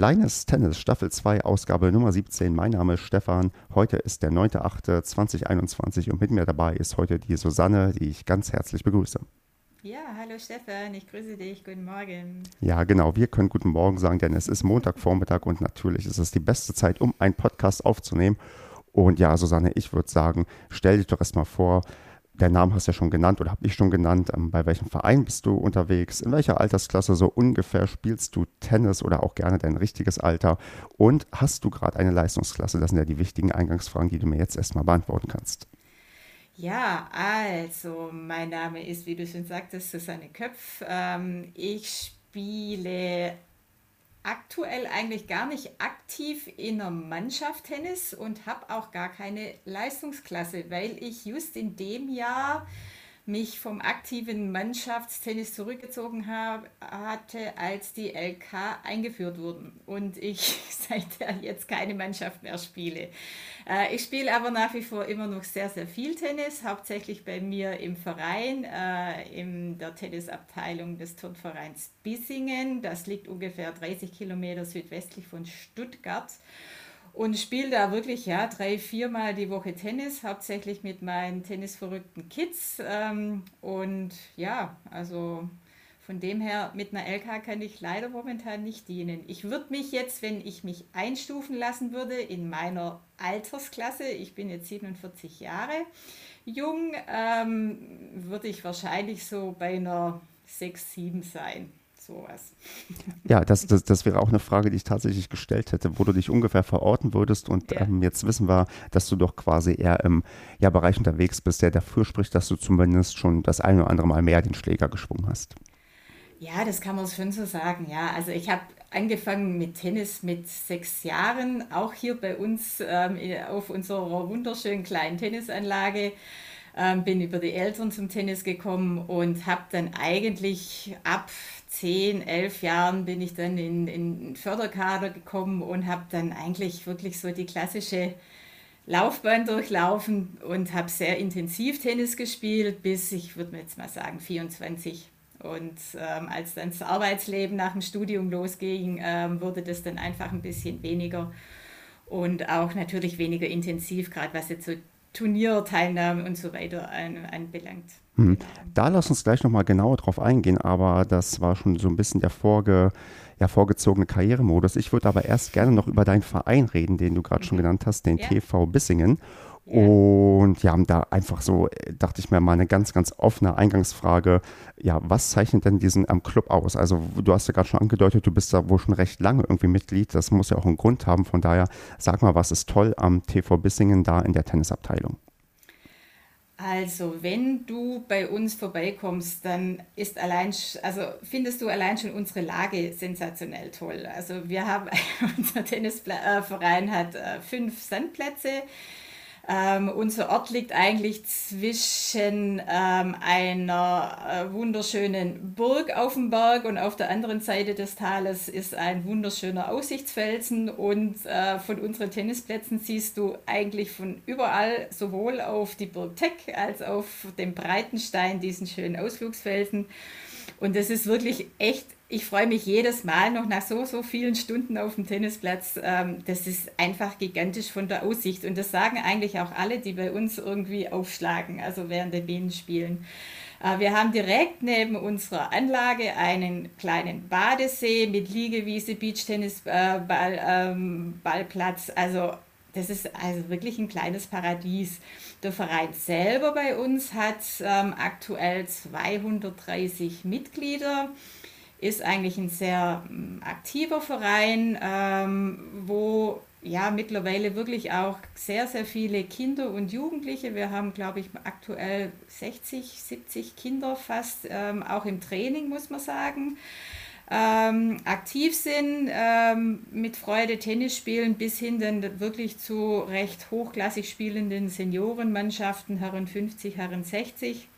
Kleines Tennis, Staffel 2, Ausgabe Nummer 17. Mein Name ist Stefan. Heute ist der 9.8.2021 und mit mir dabei ist heute die Susanne, die ich ganz herzlich begrüße. Ja, hallo Stefan, ich grüße dich. Guten Morgen. Ja, genau. Wir können guten Morgen sagen, denn es ist Montagvormittag und natürlich ist es die beste Zeit, um einen Podcast aufzunehmen. Und ja, Susanne, ich würde sagen, stell dich doch erstmal vor, der Name hast du ja schon genannt oder habe ich schon genannt. Ähm, bei welchem Verein bist du unterwegs? In welcher Altersklasse so ungefähr spielst du Tennis oder auch gerne dein richtiges Alter? Und hast du gerade eine Leistungsklasse? Das sind ja die wichtigen Eingangsfragen, die du mir jetzt erstmal beantworten kannst. Ja, also mein Name ist, wie du schon sagtest, Susanne Köpf. Ähm, ich spiele aktuell eigentlich gar nicht aktiv in der Mannschaft Tennis und habe auch gar keine Leistungsklasse, weil ich just in dem Jahr mich vom aktiven Mannschaftstennis zurückgezogen habe, hatte, als die LK eingeführt wurden und ich seither jetzt keine Mannschaft mehr spiele. Äh, ich spiele aber nach wie vor immer noch sehr, sehr viel Tennis, hauptsächlich bei mir im Verein, äh, in der Tennisabteilung des Turnvereins Bissingen. Das liegt ungefähr 30 Kilometer südwestlich von Stuttgart und spiele da wirklich ja drei, viermal die Woche Tennis, hauptsächlich mit meinen tennisverrückten Kids. Ähm, und ja, also von dem her mit einer LK kann ich leider momentan nicht dienen. Ich würde mich jetzt, wenn ich mich einstufen lassen würde in meiner Altersklasse, ich bin jetzt 47 Jahre jung, ähm, würde ich wahrscheinlich so bei einer 6, 7 sein sowas. Ja, das, das, das wäre auch eine Frage, die ich tatsächlich gestellt hätte, wo du dich ungefähr verorten würdest. Und ja. ähm, jetzt wissen wir, dass du doch quasi eher im ja, Bereich unterwegs bist, der dafür spricht, dass du zumindest schon das eine oder andere Mal mehr den Schläger geschwungen hast. Ja, das kann man schon so sagen. Ja, also ich habe angefangen mit Tennis mit sechs Jahren, auch hier bei uns ähm, auf unserer wunderschönen kleinen Tennisanlage. Ähm, bin über die Eltern zum Tennis gekommen und habe dann eigentlich ab zehn, elf Jahren bin ich dann in, in Förderkader gekommen und habe dann eigentlich wirklich so die klassische Laufbahn durchlaufen und habe sehr intensiv Tennis gespielt, bis ich würde jetzt mal sagen 24. Und ähm, als dann das Arbeitsleben nach dem Studium losging, ähm, wurde das dann einfach ein bisschen weniger und auch natürlich weniger intensiv, gerade was jetzt so Turnierteilnahme und so weiter anbelangt. Hm. Da lass uns gleich nochmal genauer drauf eingehen, aber das war schon so ein bisschen der vorge, ja, vorgezogene Karrieremodus. Ich würde aber erst gerne noch über deinen Verein reden, den du gerade mhm. schon genannt hast, den ja. TV Bissingen. Ja. Und ja, da einfach so, äh, dachte ich mir mal eine ganz, ganz offene Eingangsfrage. Ja, was zeichnet denn diesen ähm, Club aus? Also, du hast ja gerade schon angedeutet, du bist da wohl schon recht lange irgendwie Mitglied. Das muss ja auch einen Grund haben. Von daher, sag mal, was ist toll am TV Bissingen da in der Tennisabteilung? Also, wenn du bei uns vorbeikommst, dann ist allein, also findest du allein schon unsere Lage sensationell toll. Also, wir haben, unser Tennisverein hat äh, fünf Sandplätze. Ähm, unser Ort liegt eigentlich zwischen ähm, einer äh, wunderschönen Burg auf dem Berg und auf der anderen Seite des Tales ist ein wunderschöner Aussichtsfelsen und äh, von unseren Tennisplätzen siehst du eigentlich von überall sowohl auf die Burg Teck als auf den Breitenstein, diesen schönen Ausflugsfelsen. Und das ist wirklich echt ich freue mich jedes Mal noch nach so, so vielen Stunden auf dem Tennisplatz. Ähm, das ist einfach gigantisch von der Aussicht. Und das sagen eigentlich auch alle, die bei uns irgendwie aufschlagen, also während der Bienenspielen. Äh, wir haben direkt neben unserer Anlage einen kleinen Badesee mit Liegewiese, Beachtennisballplatz. Äh, ähm, also das ist also wirklich ein kleines Paradies. Der Verein selber bei uns hat ähm, aktuell 230 Mitglieder ist eigentlich ein sehr ähm, aktiver Verein, ähm, wo ja mittlerweile wirklich auch sehr, sehr viele Kinder und Jugendliche, wir haben glaube ich aktuell 60, 70 Kinder fast, ähm, auch im Training muss man sagen. ähm, aktiv sind, ähm, mit Freude Tennis spielen, bis hin dann wirklich zu recht hochklassig spielenden Seniorenmannschaften, Herren 50, Herren 60.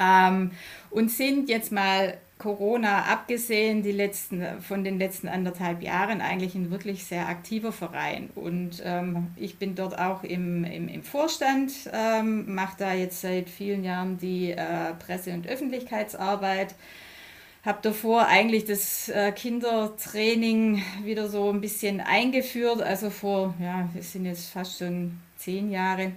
Ähm, und sind jetzt mal Corona abgesehen, die letzten, von den letzten anderthalb Jahren eigentlich ein wirklich sehr aktiver Verein. Und ähm, ich bin dort auch im, im, im Vorstand, ähm, mache da jetzt seit vielen Jahren die äh, Presse- und Öffentlichkeitsarbeit habe davor eigentlich das äh, Kindertraining wieder so ein bisschen eingeführt, also vor, ja, es sind jetzt fast schon zehn Jahre.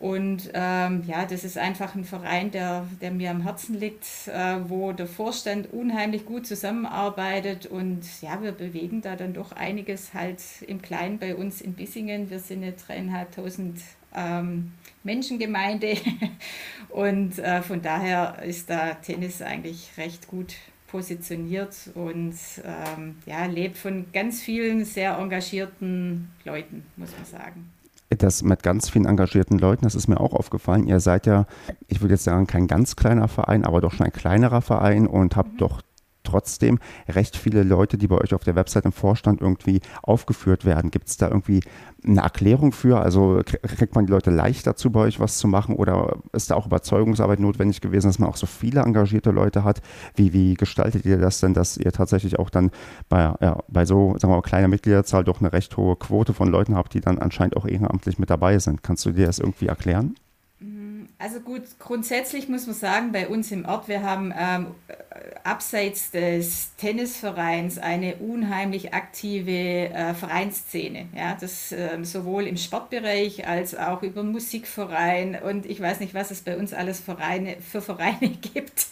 Und ähm, ja, das ist einfach ein Verein, der, der mir am Herzen liegt, äh, wo der Vorstand unheimlich gut zusammenarbeitet. Und ja, wir bewegen da dann doch einiges halt im Kleinen bei uns in Bissingen. Wir sind eine dreieinhalbtausend ähm, Menschengemeinde. Und äh, von daher ist da Tennis eigentlich recht gut positioniert und ähm, ja, lebt von ganz vielen sehr engagierten Leuten, muss man sagen. Das mit ganz vielen engagierten Leuten, das ist mir auch aufgefallen. Ihr seid ja, ich würde jetzt sagen, kein ganz kleiner Verein, aber doch schon ein kleinerer Verein und habt mhm. doch trotzdem recht viele Leute, die bei euch auf der Website im Vorstand irgendwie aufgeführt werden. Gibt es da irgendwie eine Erklärung für? Also kriegt man die Leute leicht dazu, bei euch was zu machen oder ist da auch Überzeugungsarbeit notwendig gewesen, dass man auch so viele engagierte Leute hat? Wie, wie gestaltet ihr das denn, dass ihr tatsächlich auch dann bei, ja, bei so, sagen wir mal, kleiner Mitgliederzahl doch eine recht hohe Quote von Leuten habt, die dann anscheinend auch ehrenamtlich mit dabei sind? Kannst du dir das irgendwie erklären? Also gut, grundsätzlich muss man sagen, bei uns im Ort, wir haben ähm, abseits des Tennisvereins eine unheimlich aktive äh, Vereinsszene. Ja, das äh, sowohl im Sportbereich als auch über Musikverein und ich weiß nicht, was es bei uns alles Vereine, für Vereine gibt.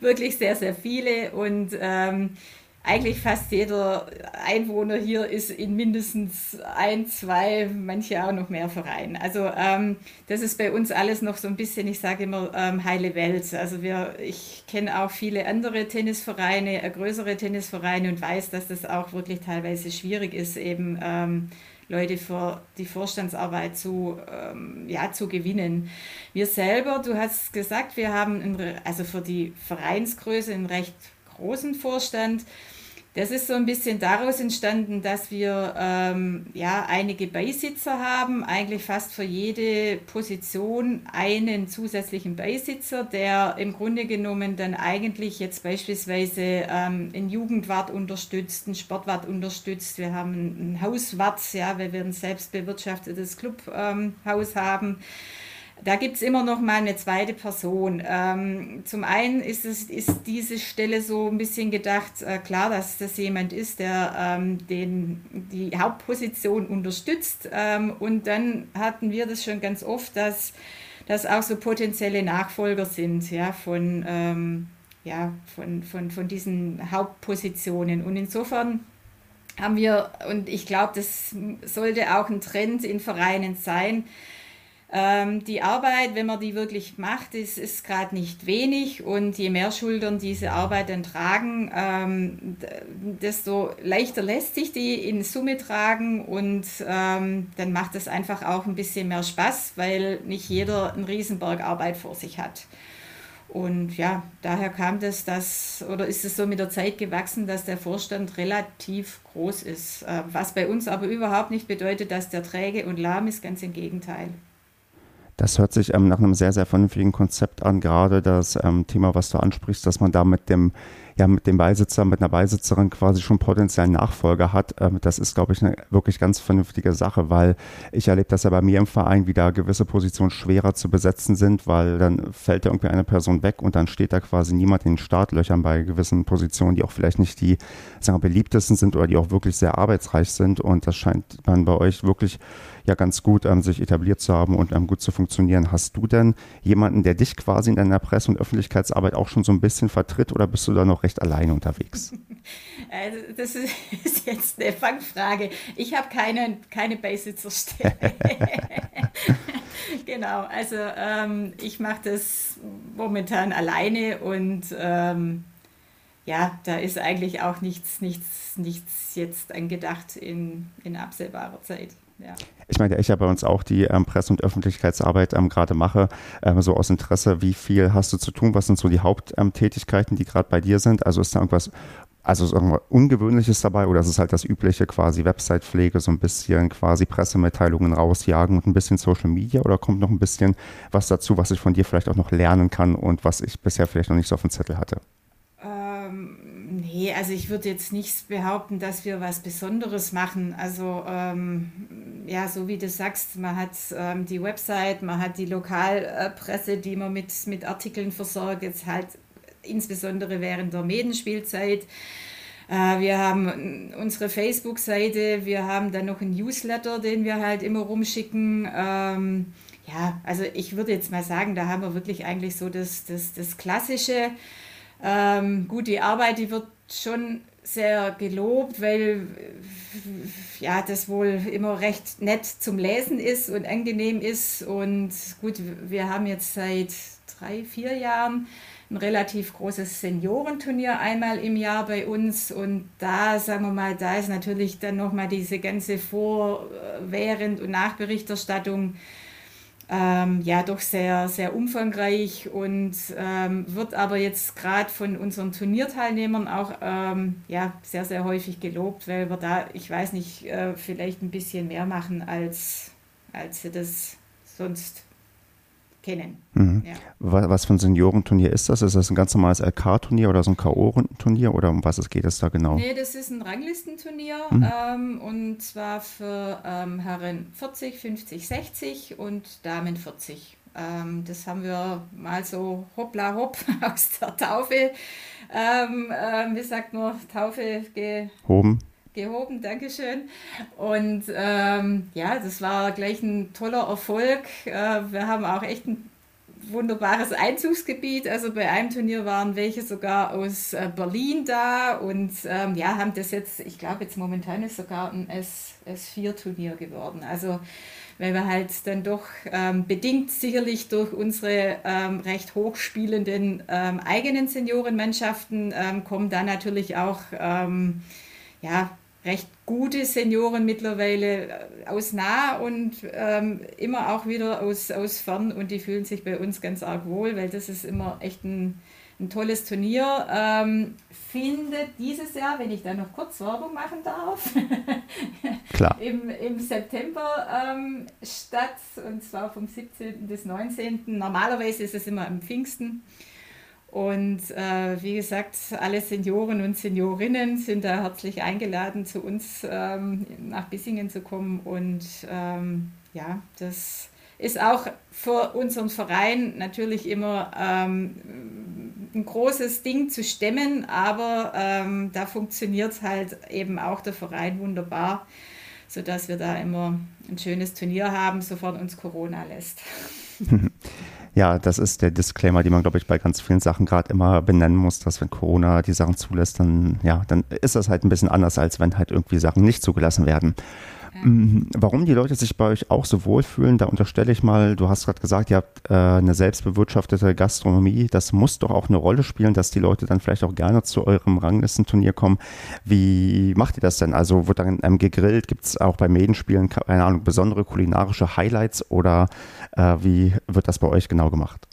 Wirklich sehr, sehr viele und ähm, eigentlich fast jeder Einwohner hier ist in mindestens ein, zwei, manche auch noch mehr Vereinen. Also ähm, das ist bei uns alles noch so ein bisschen, ich sage immer, ähm, heile Welt. Also wir, ich kenne auch viele andere Tennisvereine, äh, größere Tennisvereine und weiß, dass das auch wirklich teilweise schwierig ist, eben ähm, Leute für die Vorstandsarbeit zu, ähm, ja, zu gewinnen. Wir selber, du hast gesagt, wir haben ein, also für die Vereinsgröße einen recht großen Vorstand. Das ist so ein bisschen daraus entstanden, dass wir ähm, ja, einige Beisitzer haben, eigentlich fast für jede Position einen zusätzlichen Beisitzer, der im Grunde genommen dann eigentlich jetzt beispielsweise ähm, einen Jugendwart unterstützt, einen Sportwart unterstützt. Wir haben einen Hauswart, ja, weil wir ein selbstbewirtschaftetes Clubhaus ähm, haben. Da gibt es immer noch mal eine zweite Person. Ähm, zum einen ist, es, ist diese Stelle so ein bisschen gedacht, äh, klar, dass das jemand ist, der ähm, den, die Hauptposition unterstützt. Ähm, und dann hatten wir das schon ganz oft, dass das auch so potenzielle Nachfolger sind ja, von, ähm, ja, von, von, von diesen Hauptpositionen. Und insofern haben wir, und ich glaube, das sollte auch ein Trend in Vereinen sein, ähm, die Arbeit, wenn man die wirklich macht, ist, ist gerade nicht wenig und je mehr Schultern diese Arbeit dann tragen, ähm, desto leichter lässt sich die in Summe tragen und ähm, dann macht es einfach auch ein bisschen mehr Spaß, weil nicht jeder einen Riesenberg Arbeit vor sich hat. Und ja, daher kam das, dass, oder ist es so mit der Zeit gewachsen, dass der Vorstand relativ groß ist. Äh, was bei uns aber überhaupt nicht bedeutet, dass der träge und lahm ist, ganz im Gegenteil. Das hört sich ähm, nach einem sehr, sehr vernünftigen Konzept an, gerade das ähm, Thema, was du ansprichst, dass man da mit dem, ja, mit dem Beisitzer, mit einer Beisitzerin quasi schon potenziellen Nachfolger hat. Ähm, das ist, glaube ich, eine wirklich ganz vernünftige Sache, weil ich erlebe das ja bei mir im Verein, wie da gewisse Positionen schwerer zu besetzen sind, weil dann fällt ja irgendwie eine Person weg und dann steht da quasi niemand in den Startlöchern bei gewissen Positionen, die auch vielleicht nicht die sagen wir, beliebtesten sind oder die auch wirklich sehr arbeitsreich sind. Und das scheint dann bei euch wirklich ja ganz gut ähm, sich etabliert zu haben und ähm, gut zu funktionieren. Hast du denn jemanden, der dich quasi in deiner Presse- und Öffentlichkeitsarbeit auch schon so ein bisschen vertritt oder bist du da noch recht alleine unterwegs? Also das ist jetzt eine Fangfrage. Ich habe keine, keine Beisitzerstelle. genau, also ähm, ich mache das momentan alleine und ähm, ja, da ist eigentlich auch nichts, nichts, nichts jetzt angedacht in, in absehbarer Zeit. Ja. Ich meine, ich ja bei uns auch die ähm, Presse- und Öffentlichkeitsarbeit ähm, gerade mache, ähm, so aus Interesse, wie viel hast du zu tun? Was sind so die Haupttätigkeiten, die gerade bei dir sind? Also ist da irgendwas, also ist irgendwas Ungewöhnliches dabei oder ist es halt das übliche quasi Website-Pflege, so ein bisschen quasi Pressemitteilungen rausjagen und ein bisschen Social Media oder kommt noch ein bisschen was dazu, was ich von dir vielleicht auch noch lernen kann und was ich bisher vielleicht noch nicht so auf dem Zettel hatte? Nee, also ich würde jetzt nicht behaupten, dass wir was Besonderes machen. Also ähm, ja, so wie du sagst, man hat ähm, die Website, man hat die Lokalpresse, die man mit, mit Artikeln versorgt, jetzt halt insbesondere während der Medenspielzeit. Äh, wir haben unsere Facebook-Seite, wir haben dann noch einen Newsletter, den wir halt immer rumschicken. Ähm, ja, also ich würde jetzt mal sagen, da haben wir wirklich eigentlich so das, das, das Klassische. Ähm, gut, die Arbeit, die wird schon sehr gelobt, weil ja, das wohl immer recht nett zum Lesen ist und angenehm ist. Und gut, wir haben jetzt seit drei, vier Jahren ein relativ großes Seniorenturnier einmal im Jahr bei uns. Und da, sagen wir mal, da ist natürlich dann nochmal diese ganze Vor-, Während- und Nachberichterstattung ähm, ja doch sehr, sehr umfangreich und ähm, wird aber jetzt gerade von unseren Turnierteilnehmern auch ähm, ja, sehr, sehr häufig gelobt, weil wir da, ich weiß nicht, äh, vielleicht ein bisschen mehr machen, als, als sie das sonst kennen. Mhm. Ja. Was für ein Seniorenturnier ist das? Ist das ein ganz normales LK-Turnier oder so ein K.O.-Rundenturnier oder um was es geht es da genau? Nee, das ist ein Ranglistenturnier mhm. ähm, und zwar für ähm, Herren 40, 50, 60 und Damen 40. Ähm, das haben wir mal so hoppla hopp aus der Taufe, ähm, ähm, wie sagt man, Taufe gehoben gehoben, Dankeschön. Und ähm, ja, das war gleich ein toller Erfolg. Äh, wir haben auch echt ein wunderbares Einzugsgebiet. Also bei einem Turnier waren welche sogar aus äh, Berlin da und ähm, ja, haben das jetzt, ich glaube jetzt momentan ist sogar ein S, S4-Turnier geworden. Also weil wir halt dann doch ähm, bedingt sicherlich durch unsere ähm, recht hochspielenden ähm, eigenen Seniorenmannschaften ähm, kommen da natürlich auch ähm, ja, recht gute Senioren mittlerweile äh, aus nah und ähm, immer auch wieder aus, aus fern und die fühlen sich bei uns ganz arg wohl, weil das ist immer echt ein, ein tolles Turnier. Ähm, findet dieses Jahr, wenn ich da noch kurz Werbung machen darf, Klar. Im, im September ähm, statt und zwar vom 17. bis 19. Normalerweise ist es immer am Pfingsten. Und äh, wie gesagt, alle Senioren und Seniorinnen sind da herzlich eingeladen, zu uns ähm, nach Bissingen zu kommen. Und ähm, ja, das ist auch für unseren Verein natürlich immer ähm, ein großes Ding zu stemmen, aber ähm, da funktioniert halt eben auch der Verein wunderbar, sodass wir da immer ein schönes Turnier haben, sofern uns Corona lässt. Ja, das ist der Disclaimer, den man, glaube ich, bei ganz vielen Sachen gerade immer benennen muss, dass wenn Corona die Sachen zulässt, dann, ja, dann ist das halt ein bisschen anders, als wenn halt irgendwie Sachen nicht zugelassen werden. Mhm. Warum die Leute sich bei euch auch so wohlfühlen, da unterstelle ich mal, du hast gerade gesagt, ihr habt äh, eine selbstbewirtschaftete Gastronomie. Das muss doch auch eine Rolle spielen, dass die Leute dann vielleicht auch gerne zu eurem Ranglistenturnier kommen. Wie macht ihr das denn? Also wird dann ähm, gegrillt? Gibt es auch bei Medenspielen, keine Ahnung, besondere kulinarische Highlights oder äh, wie wird das bei euch genau gemacht?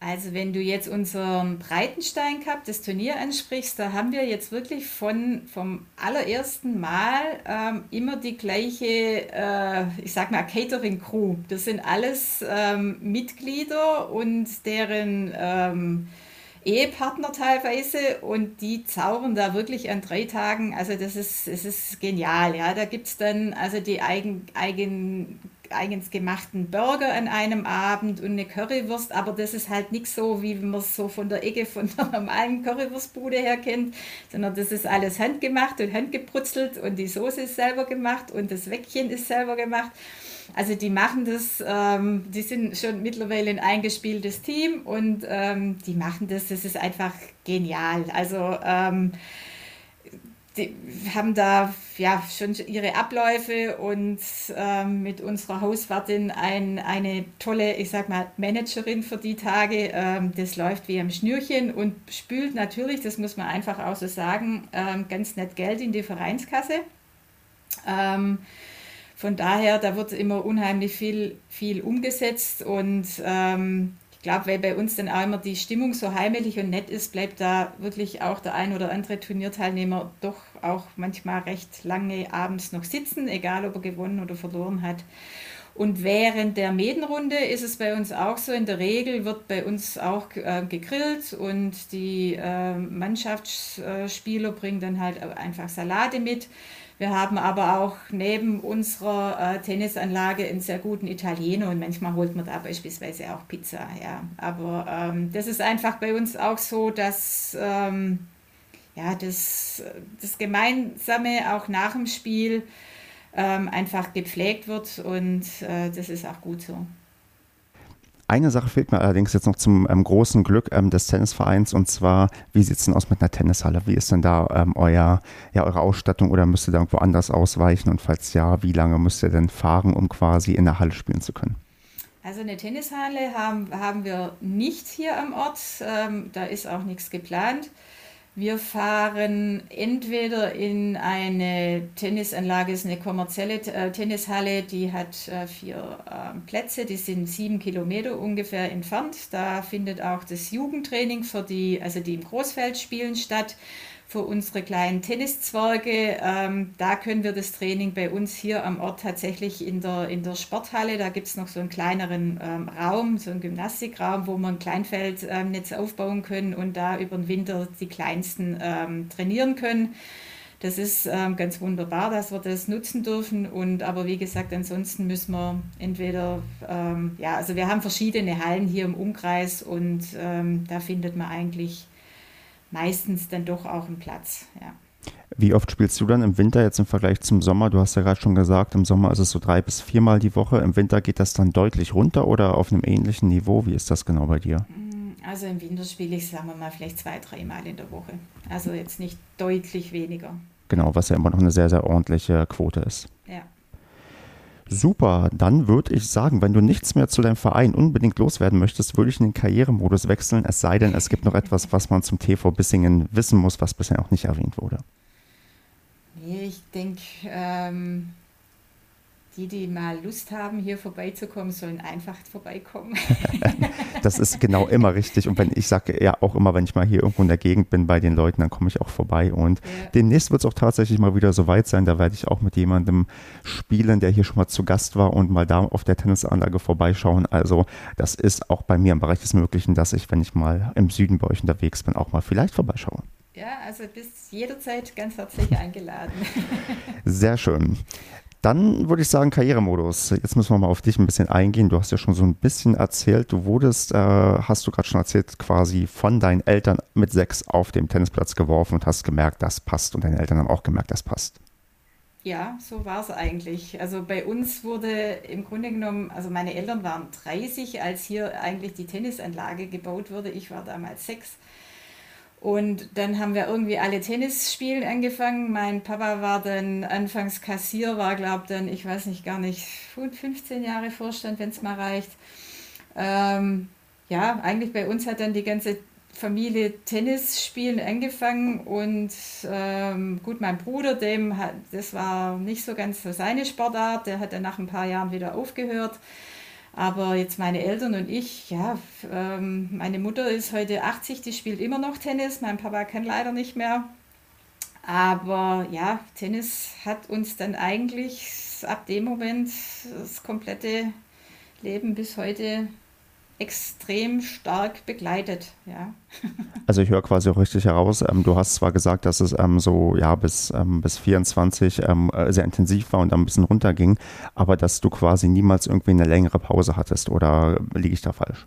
Also wenn du jetzt unseren Breitenstein Cup, das Turnier ansprichst, da haben wir jetzt wirklich von, vom allerersten Mal ähm, immer die gleiche, äh, ich sag mal, Catering-Crew. Das sind alles ähm, Mitglieder und deren ähm, Ehepartner teilweise und die zaubern da wirklich an drei Tagen. Also das ist, das ist genial. Ja. Da gibt es dann also die eigen, eigen eigens gemachten Burger an einem Abend und eine Currywurst, aber das ist halt nicht so, wie man es so von der Ecke von der normalen Currywurstbude her kennt, sondern das ist alles handgemacht und handgebrutzelt und die Soße ist selber gemacht und das Weckchen ist selber gemacht. Also die machen das, ähm, die sind schon mittlerweile ein eingespieltes Team und ähm, die machen das, das ist einfach genial. Also ähm, die haben da ja schon ihre Abläufe und ähm, mit unserer Hauswartin ein, eine tolle, ich sag mal, Managerin für die Tage. Ähm, das läuft wie am Schnürchen und spült natürlich, das muss man einfach auch so sagen, ähm, ganz nett Geld in die Vereinskasse. Ähm, Von daher, da wird immer unheimlich viel, viel umgesetzt und ähm, ich glaube, weil bei uns dann auch immer die Stimmung so heimelig und nett ist, bleibt da wirklich auch der ein oder andere Turnierteilnehmer doch auch manchmal recht lange abends noch sitzen, egal ob er gewonnen oder verloren hat. Und während der Medenrunde ist es bei uns auch so, in der Regel wird bei uns auch äh, gegrillt und die äh, Mannschaftsspieler bringen dann halt einfach Salate mit. Wir haben aber auch neben unserer äh, Tennisanlage einen sehr guten Italiener und manchmal holt man da beispielsweise auch Pizza. Ja. Aber ähm, das ist einfach bei uns auch so, dass ähm, ja, das, das Gemeinsame auch nach dem Spiel ähm, einfach gepflegt wird und äh, das ist auch gut so. Eine Sache fehlt mir allerdings jetzt noch zum ähm, großen Glück ähm, des Tennisvereins und zwar, wie sieht es denn aus mit einer Tennishalle? Wie ist denn da ähm, euer, ja, eure Ausstattung oder müsst ihr da irgendwo anders ausweichen und falls ja, wie lange müsst ihr denn fahren, um quasi in der Halle spielen zu können? Also eine Tennishalle haben, haben wir nicht hier am Ort, ähm, da ist auch nichts geplant. Wir fahren entweder in eine Tennisanlage, ist eine kommerzielle äh, Tennishalle, die hat äh, vier äh, Plätze, die sind sieben Kilometer ungefähr entfernt. Da findet auch das Jugendtraining für die, also die im Großfeld spielen statt für unsere kleinen Tenniszwerge. Ähm, da können wir das Training bei uns hier am Ort tatsächlich in der, in der Sporthalle, da gibt es noch so einen kleineren ähm, Raum, so einen Gymnastikraum, wo wir ein Kleinfeldnetz ähm, aufbauen können und da über den Winter die Kleinsten ähm, trainieren können. Das ist ähm, ganz wunderbar, dass wir das nutzen dürfen. Und aber wie gesagt, ansonsten müssen wir entweder, ähm, ja, also wir haben verschiedene Hallen hier im Umkreis und da findet man eigentlich meistens dann doch auch einen Platz. Ja. Wie oft spielst du dann im Winter jetzt im Vergleich zum Sommer? Du hast ja gerade schon gesagt, im Sommer ist es so drei bis viermal die Woche. Im Winter geht das dann deutlich runter oder auf einem ähnlichen Niveau? Wie ist das genau bei dir? Mm, also im Winter spiele ich, sagen wir mal, vielleicht zwei, dreimal in der Woche. Also jetzt nicht deutlich weniger. Genau, was ja immer noch eine sehr, sehr ordentliche Quote ist. Ja. Super, dann würde ich sagen, wenn du nichts mehr zu deinem Verein unbedingt loswerden möchtest, würde ich in den Karrieremodus wechseln, es sei denn, es gibt noch etwas, was man zum TV Bissingen wissen muss, was bisher noch nicht erwähnt wurde. Nee, ich denke, ähm, die, die mal Lust haben, hier vorbeizukommen, sollen einfach vorbeikommen. das ist genau immer richtig. Und wenn ich sage ja auch immer, wenn ich mal hier irgendwo in der Gegend bin bei den Leuten, dann komme ich auch vorbei. Und ja. demnächst wird es auch tatsächlich mal wieder so weit sein. Da werde ich auch mit jemandem spielen, der hier schon mal zu Gast war und mal da auf der Tennisanlage vorbeischauen. Also das ist auch bei mir im Bereich des Möglichen, dass ich, wenn ich mal im Süden bei euch unterwegs bin, auch mal vielleicht vorbeischaue. Ja, also bist jederzeit ganz herzlich eingeladen. Sehr schön. Dann würde ich sagen, Karrieremodus. Jetzt müssen wir mal auf dich ein bisschen eingehen. Du hast ja schon so ein bisschen erzählt. Du wurdest, äh, hast du gerade schon erzählt, quasi von deinen Eltern mit sechs auf dem Tennisplatz geworfen und hast gemerkt, das passt. Und deine Eltern haben auch gemerkt, das passt. Ja, so war es eigentlich. Also bei uns wurde im Grunde genommen, also meine Eltern waren 30, als hier eigentlich die Tennisanlage gebaut wurde. Ich war damals sechs. Und dann haben wir irgendwie alle Tennisspielen angefangen. Mein Papa war dann anfangs Kassier, war glaube dann, ich weiß nicht, gar nicht, 15 Jahre Vorstand, wenn es mal reicht. Ähm, ja, eigentlich bei uns hat dann die ganze Familie Tennisspielen angefangen und ähm, gut, mein Bruder, dem hat, das war nicht so ganz so seine Sportart, der hat dann nach ein paar Jahren wieder aufgehört. Aber jetzt meine Eltern und ich, ja, ähm, meine Mutter ist heute 80, die spielt immer noch Tennis, mein Papa kann leider nicht mehr. Aber ja, Tennis hat uns dann eigentlich ab dem Moment das komplette Leben bis heute extrem stark begleitet. Ja. Also ich höre quasi auch richtig heraus, ähm, du hast zwar gesagt, dass es ähm, so ja bis, ähm, bis 24 ähm, äh, sehr intensiv war und dann ein bisschen runterging, aber dass du quasi niemals irgendwie eine längere Pause hattest oder liege ich da falsch?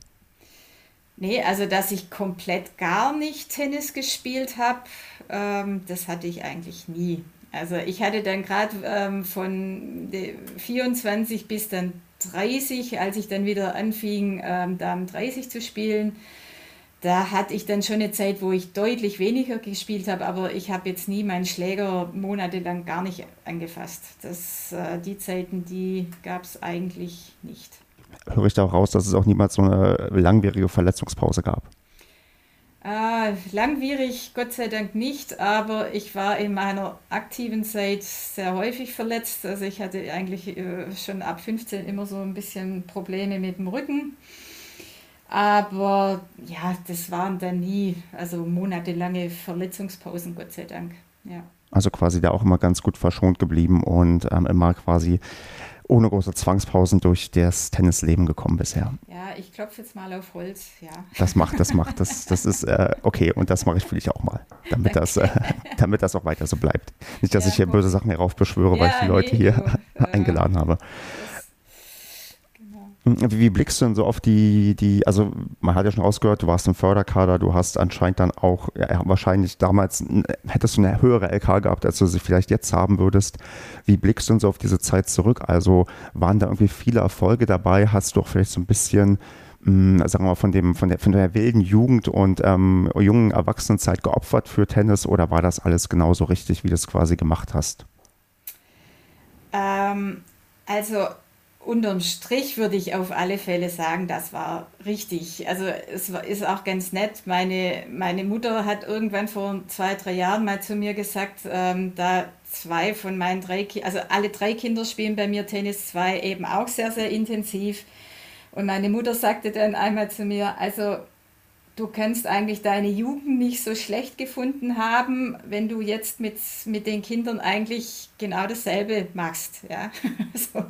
Nee, also dass ich komplett gar nicht Tennis gespielt habe, ähm, das hatte ich eigentlich nie. Also ich hatte dann gerade ähm, von 24 bis dann 30, als ich dann wieder anfing, ähm, Damen 30 zu spielen, da hatte ich dann schon eine Zeit, wo ich deutlich weniger gespielt habe, aber ich habe jetzt nie meinen Schläger monatelang gar nicht angefasst. Das, äh, die Zeiten, die gab es eigentlich nicht. Höre ich da auch raus, dass es auch niemals so eine langwierige Verletzungspause gab? Äh, langwierig, Gott sei Dank nicht, aber ich war in meiner aktiven Zeit sehr häufig verletzt. Also ich hatte eigentlich äh, schon ab 15 immer so ein bisschen Probleme mit dem Rücken. Aber ja, das waren dann nie, also monatelange Verletzungspausen, Gott sei Dank. Ja. Also quasi da auch immer ganz gut verschont geblieben und ähm, immer quasi ohne große Zwangspausen durch das Tennisleben gekommen bisher. Ja, ich klopfe jetzt mal auf Holz, ja. Das macht, das macht, das, das ist äh, okay und das mache ich für dich auch mal, damit das, äh, damit das auch weiter so bleibt. Nicht, dass ja, ich hier böse Sachen heraufbeschwöre, ja, weil ich die Leute nee, hier du, eingeladen habe. Wie, wie, blickst du denn so auf die, die, also man hat ja schon rausgehört, du warst im Förderkader, du hast anscheinend dann auch, ja, wahrscheinlich damals hättest du eine höhere LK gehabt, als du sie vielleicht jetzt haben würdest. Wie blickst du denn so auf diese Zeit zurück? Also waren da irgendwie viele Erfolge dabei? Hast du auch vielleicht so ein bisschen, mh, hm, sagen wir mal, von, dem, von, der, von der wilden Jugend und ähm, jungen Erwachsenenzeit geopfert für Tennis oder war das alles genauso richtig, wie du es quasi gemacht hast? Ähm, also unterm Strich würde ich auf alle Fälle sagen, das war richtig. Also es ist auch ganz nett. Meine, meine Mutter hat irgendwann vor zwei, drei Jahren mal zu mir gesagt, ähm, da zwei von meinen drei, also alle drei Kinder spielen bei mir Tennis, zwei eben auch sehr, sehr intensiv. Und meine Mutter sagte dann einmal zu mir, also du kannst eigentlich deine Jugend nicht so schlecht gefunden haben, wenn du jetzt mit, mit den Kindern eigentlich genau dasselbe machst. Ja? so.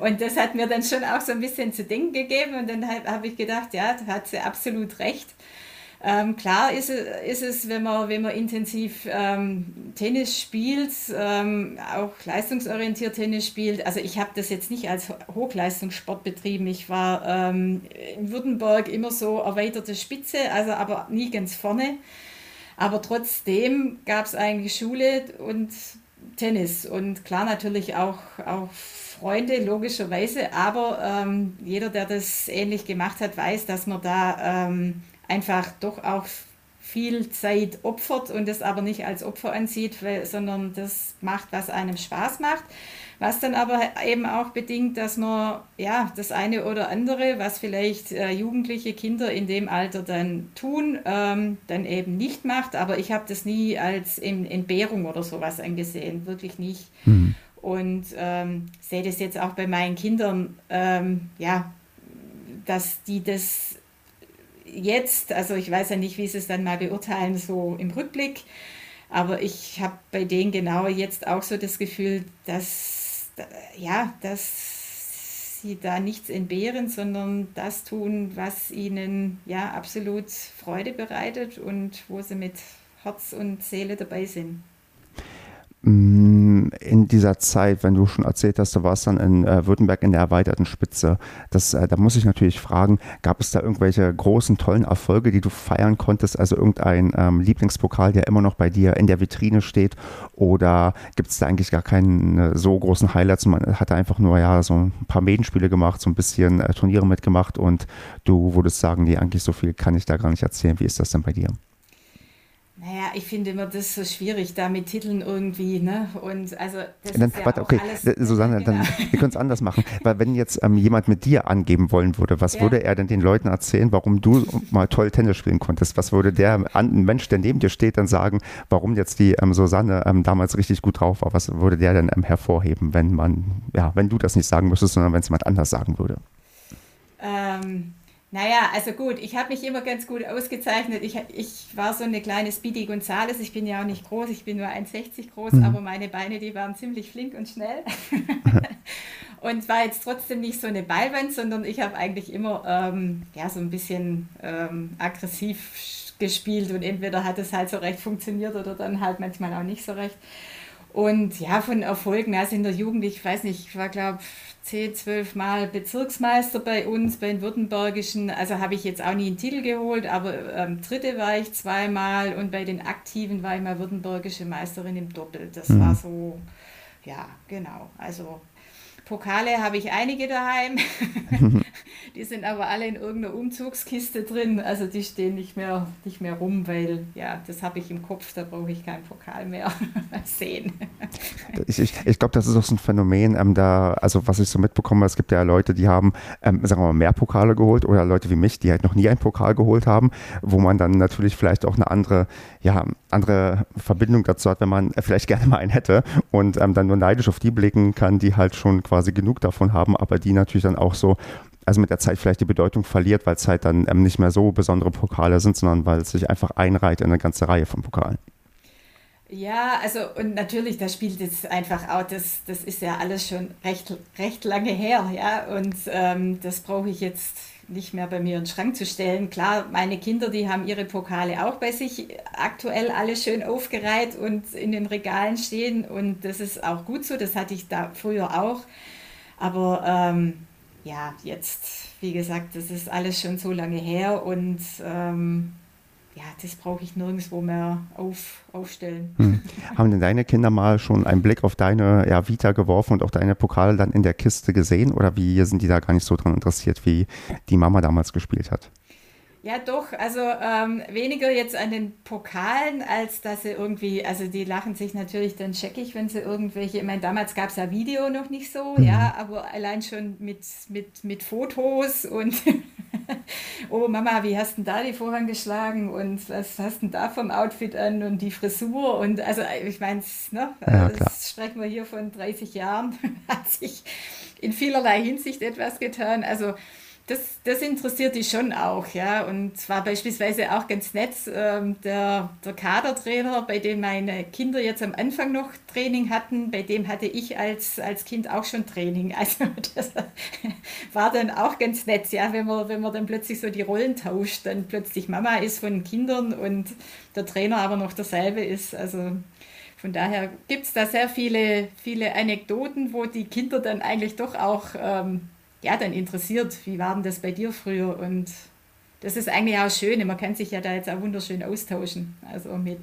Und das hat mir dann schon auch so ein bisschen zu denken gegeben und dann habe hab ich gedacht, ja, da hat sie absolut recht. Ähm, klar ist es, ist es, wenn man, wenn man intensiv ähm, Tennis spielt, ähm, auch leistungsorientiert Tennis spielt. Also ich habe das jetzt nicht als Hochleistungssport betrieben. Ich war ähm, in Württemberg immer so erweiterte Spitze, also aber nie ganz vorne. Aber trotzdem gab es eigentlich Schule und Tennis und klar natürlich auch, auch Freunde, logischerweise, aber ähm, jeder, der das ähnlich gemacht hat, weiß, dass man da ähm, einfach doch auch viel Zeit opfert und es aber nicht als Opfer ansieht, weil, sondern das macht, was einem Spaß macht. Was dann aber eben auch bedingt, dass man ja das eine oder andere, was vielleicht äh, jugendliche Kinder in dem Alter dann tun, ähm, dann eben nicht macht. Aber ich habe das nie als Entbehrung oder sowas angesehen, wirklich nicht. Mhm. Und ähm, sehe das jetzt auch bei meinen Kindern, ähm, ja, dass die das jetzt, also ich weiß ja nicht, wie sie es dann mal beurteilen, so im Rückblick, aber ich habe bei denen genau jetzt auch so das Gefühl, dass, ja, dass sie da nichts entbehren, sondern das tun, was ihnen ja absolut Freude bereitet und wo sie mit Herz und Seele dabei sind. Mm, in dieser Zeit, wenn du schon erzählt hast, du warst dann in äh, Württemberg in der erweiterten Spitze, das, äh, da muss ich natürlich fragen, gab es da irgendwelche großen, tollen Erfolge, die du feiern konntest? Also irgendein ähm, Lieblingspokal, der immer noch bei dir in der Vitrine steht? Oder gibt es da eigentlich gar keinen äh, so großen Highlights? Man hat einfach nur ja so ein paar Medenspiele gemacht, so ein bisschen äh, Turniere mitgemacht und du würdest sagen, nee, eigentlich so viel kann ich da gar nicht erzählen. Wie ist das denn bei dir? Naja, ich finde immer das so schwierig, da mit Titeln irgendwie, ne? Und also das dann, ist ja warte, okay, alles, Susanne, genau. dann wir können es anders machen. Weil wenn jetzt ähm, jemand mit dir angeben wollen würde, was ja. würde er denn den Leuten erzählen, warum du mal toll Tennis spielen konntest? Was würde der ein Mensch, der neben dir steht, dann sagen, warum jetzt die ähm, Susanne ähm, damals richtig gut drauf war? Was würde der denn ähm, hervorheben, wenn man, ja, wenn du das nicht sagen müsstest, sondern wenn es jemand anders sagen würde? Ähm naja, also gut, ich habe mich immer ganz gut ausgezeichnet. Ich, ich war so eine kleine Speedy Gonzales. Ich bin ja auch nicht groß, ich bin nur 1,60 groß, mhm. aber meine Beine, die waren ziemlich flink und schnell. und war jetzt trotzdem nicht so eine Ballwand, sondern ich habe eigentlich immer ähm, ja, so ein bisschen ähm, aggressiv gespielt und entweder hat es halt so recht funktioniert oder dann halt manchmal auch nicht so recht. Und ja, von Erfolgen, also in der Jugend, ich weiß nicht, ich war glaube 10, 12 Mal Bezirksmeister bei uns, bei den Württembergischen. Also habe ich jetzt auch nie einen Titel geholt, aber ähm, Dritte war ich zweimal und bei den Aktiven war ich mal Württembergische Meisterin im Doppel. Das mhm. war so, ja, genau. Also Pokale habe ich einige daheim. die sind aber alle in irgendeiner Umzugskiste drin. Also die stehen nicht mehr, nicht mehr rum, weil ja, das habe ich im Kopf, da brauche ich keinen Pokal mehr sehen. ich ich, ich glaube, das ist auch so ein Phänomen, ähm, da, also was ich so mitbekomme, es gibt ja Leute, die haben, ähm, sagen wir mal, mehr Pokale geholt oder Leute wie mich, die halt noch nie einen Pokal geholt haben, wo man dann natürlich vielleicht auch eine andere, ja, andere Verbindung dazu hat, wenn man vielleicht gerne mal einen hätte und ähm, dann nur neidisch auf die blicken kann, die halt schon quasi quasi genug davon haben, aber die natürlich dann auch so, also mit der Zeit vielleicht die Bedeutung verliert, weil es halt dann ähm, nicht mehr so besondere Pokale sind, sondern weil es sich einfach einreiht in eine ganze Reihe von Pokalen. Ja, also und natürlich, da spielt jetzt einfach auch, das, das ist ja alles schon recht, recht lange her, ja, und ähm, das brauche ich jetzt nicht mehr bei mir in den Schrank zu stellen. Klar, meine Kinder, die haben ihre Pokale auch bei sich aktuell alle schön aufgereiht und in den Regalen stehen und das ist auch gut so, das hatte ich da früher auch. Aber ähm, ja, jetzt, wie gesagt, das ist alles schon so lange her und ähm, ja, das brauche ich nirgendwo mehr auf, aufstellen. Hm. Haben denn deine Kinder mal schon einen Blick auf deine ja, Vita geworfen und auch deine Pokale dann in der Kiste gesehen? Oder wie sind die da gar nicht so dran interessiert, wie die Mama damals gespielt hat? Ja, doch. Also ähm, weniger jetzt an den Pokalen, als dass sie irgendwie, also die lachen sich natürlich dann checkig, wenn sie irgendwelche, ich meine, damals gab es ja Video noch nicht so, mhm. ja, aber allein schon mit, mit, mit Fotos und oh Mama, wie hast du da die Vorhang geschlagen und was hast du da vom Outfit an und die Frisur und also ich meine, ne, ja, das sprechen wir hier von 30 Jahren, hat sich in vielerlei Hinsicht etwas getan. Also das, das interessiert dich schon auch, ja. Und zwar beispielsweise auch ganz nett, ähm, der, der Kadertrainer, bei dem meine Kinder jetzt am Anfang noch Training hatten, bei dem hatte ich als, als Kind auch schon Training. Also das war dann auch ganz nett, ja, wenn man, wenn man dann plötzlich so die Rollen tauscht, dann plötzlich Mama ist von Kindern und der Trainer aber noch derselbe ist. Also von daher gibt es da sehr viele, viele Anekdoten, wo die Kinder dann eigentlich doch auch ähm, ja, dann interessiert, wie war denn das bei dir früher? Und das ist eigentlich auch schön, man kann sich ja da jetzt auch wunderschön austauschen, also mit,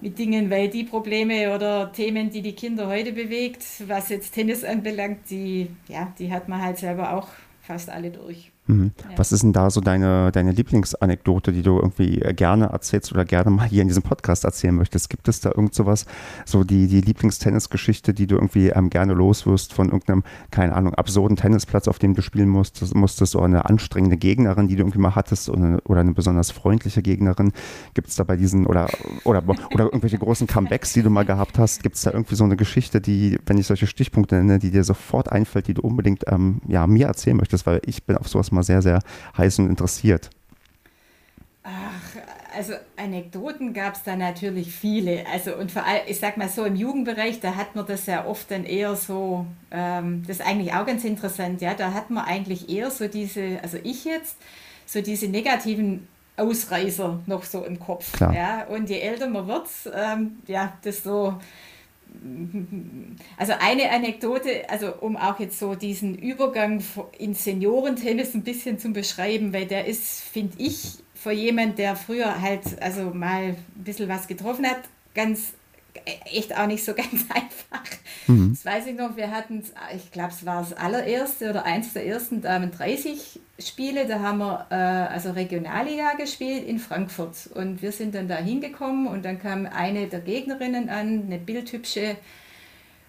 mit Dingen, weil die Probleme oder Themen, die die Kinder heute bewegt, was jetzt Tennis anbelangt, die, ja, die hat man halt selber auch fast alle durch. Mhm. Ja. Was ist denn da so deine, deine Lieblingsanekdote, die du irgendwie gerne erzählst oder gerne mal hier in diesem Podcast erzählen möchtest? Gibt es da irgend sowas, so die, die Lieblingstennisgeschichte, die du irgendwie ähm, gerne loswirst von irgendeinem, keine Ahnung, absurden Tennisplatz, auf dem du spielen musstest, musstest oder eine anstrengende Gegnerin, die du irgendwie mal hattest oder eine, oder eine besonders freundliche Gegnerin? Gibt es da bei diesen oder, oder, oder irgendwelche großen Comebacks, die du mal gehabt hast? Gibt es da irgendwie so eine Geschichte, die, wenn ich solche Stichpunkte nenne, die dir sofort einfällt, die du unbedingt ähm, ja, mir erzählen möchtest? Weil ich bin auf sowas mal sehr, sehr heiß und interessiert. Ach, also Anekdoten gab es da natürlich viele. Also und vor allem, ich sag mal so im Jugendbereich, da hat man das ja oft dann eher so, ähm, das ist eigentlich auch ganz interessant, ja, da hat man eigentlich eher so diese, also ich jetzt, so diese negativen Ausreißer noch so im Kopf. Klar. Ja, und je älter man wird, ähm, ja, desto also eine Anekdote, also um auch jetzt so diesen Übergang in Seniorentennis ein bisschen zu beschreiben, weil der ist, finde ich, für jemand, der früher halt also mal ein bisschen was getroffen hat, ganz echt auch nicht so ganz einfach. Mhm. Das weiß ich noch, wir hatten, ich glaube, es war das allererste oder eins der ersten Damen 30 Spiele, da haben wir äh, also Regionalliga gespielt in Frankfurt und wir sind dann da hingekommen und dann kam eine der Gegnerinnen an, eine bildhübsche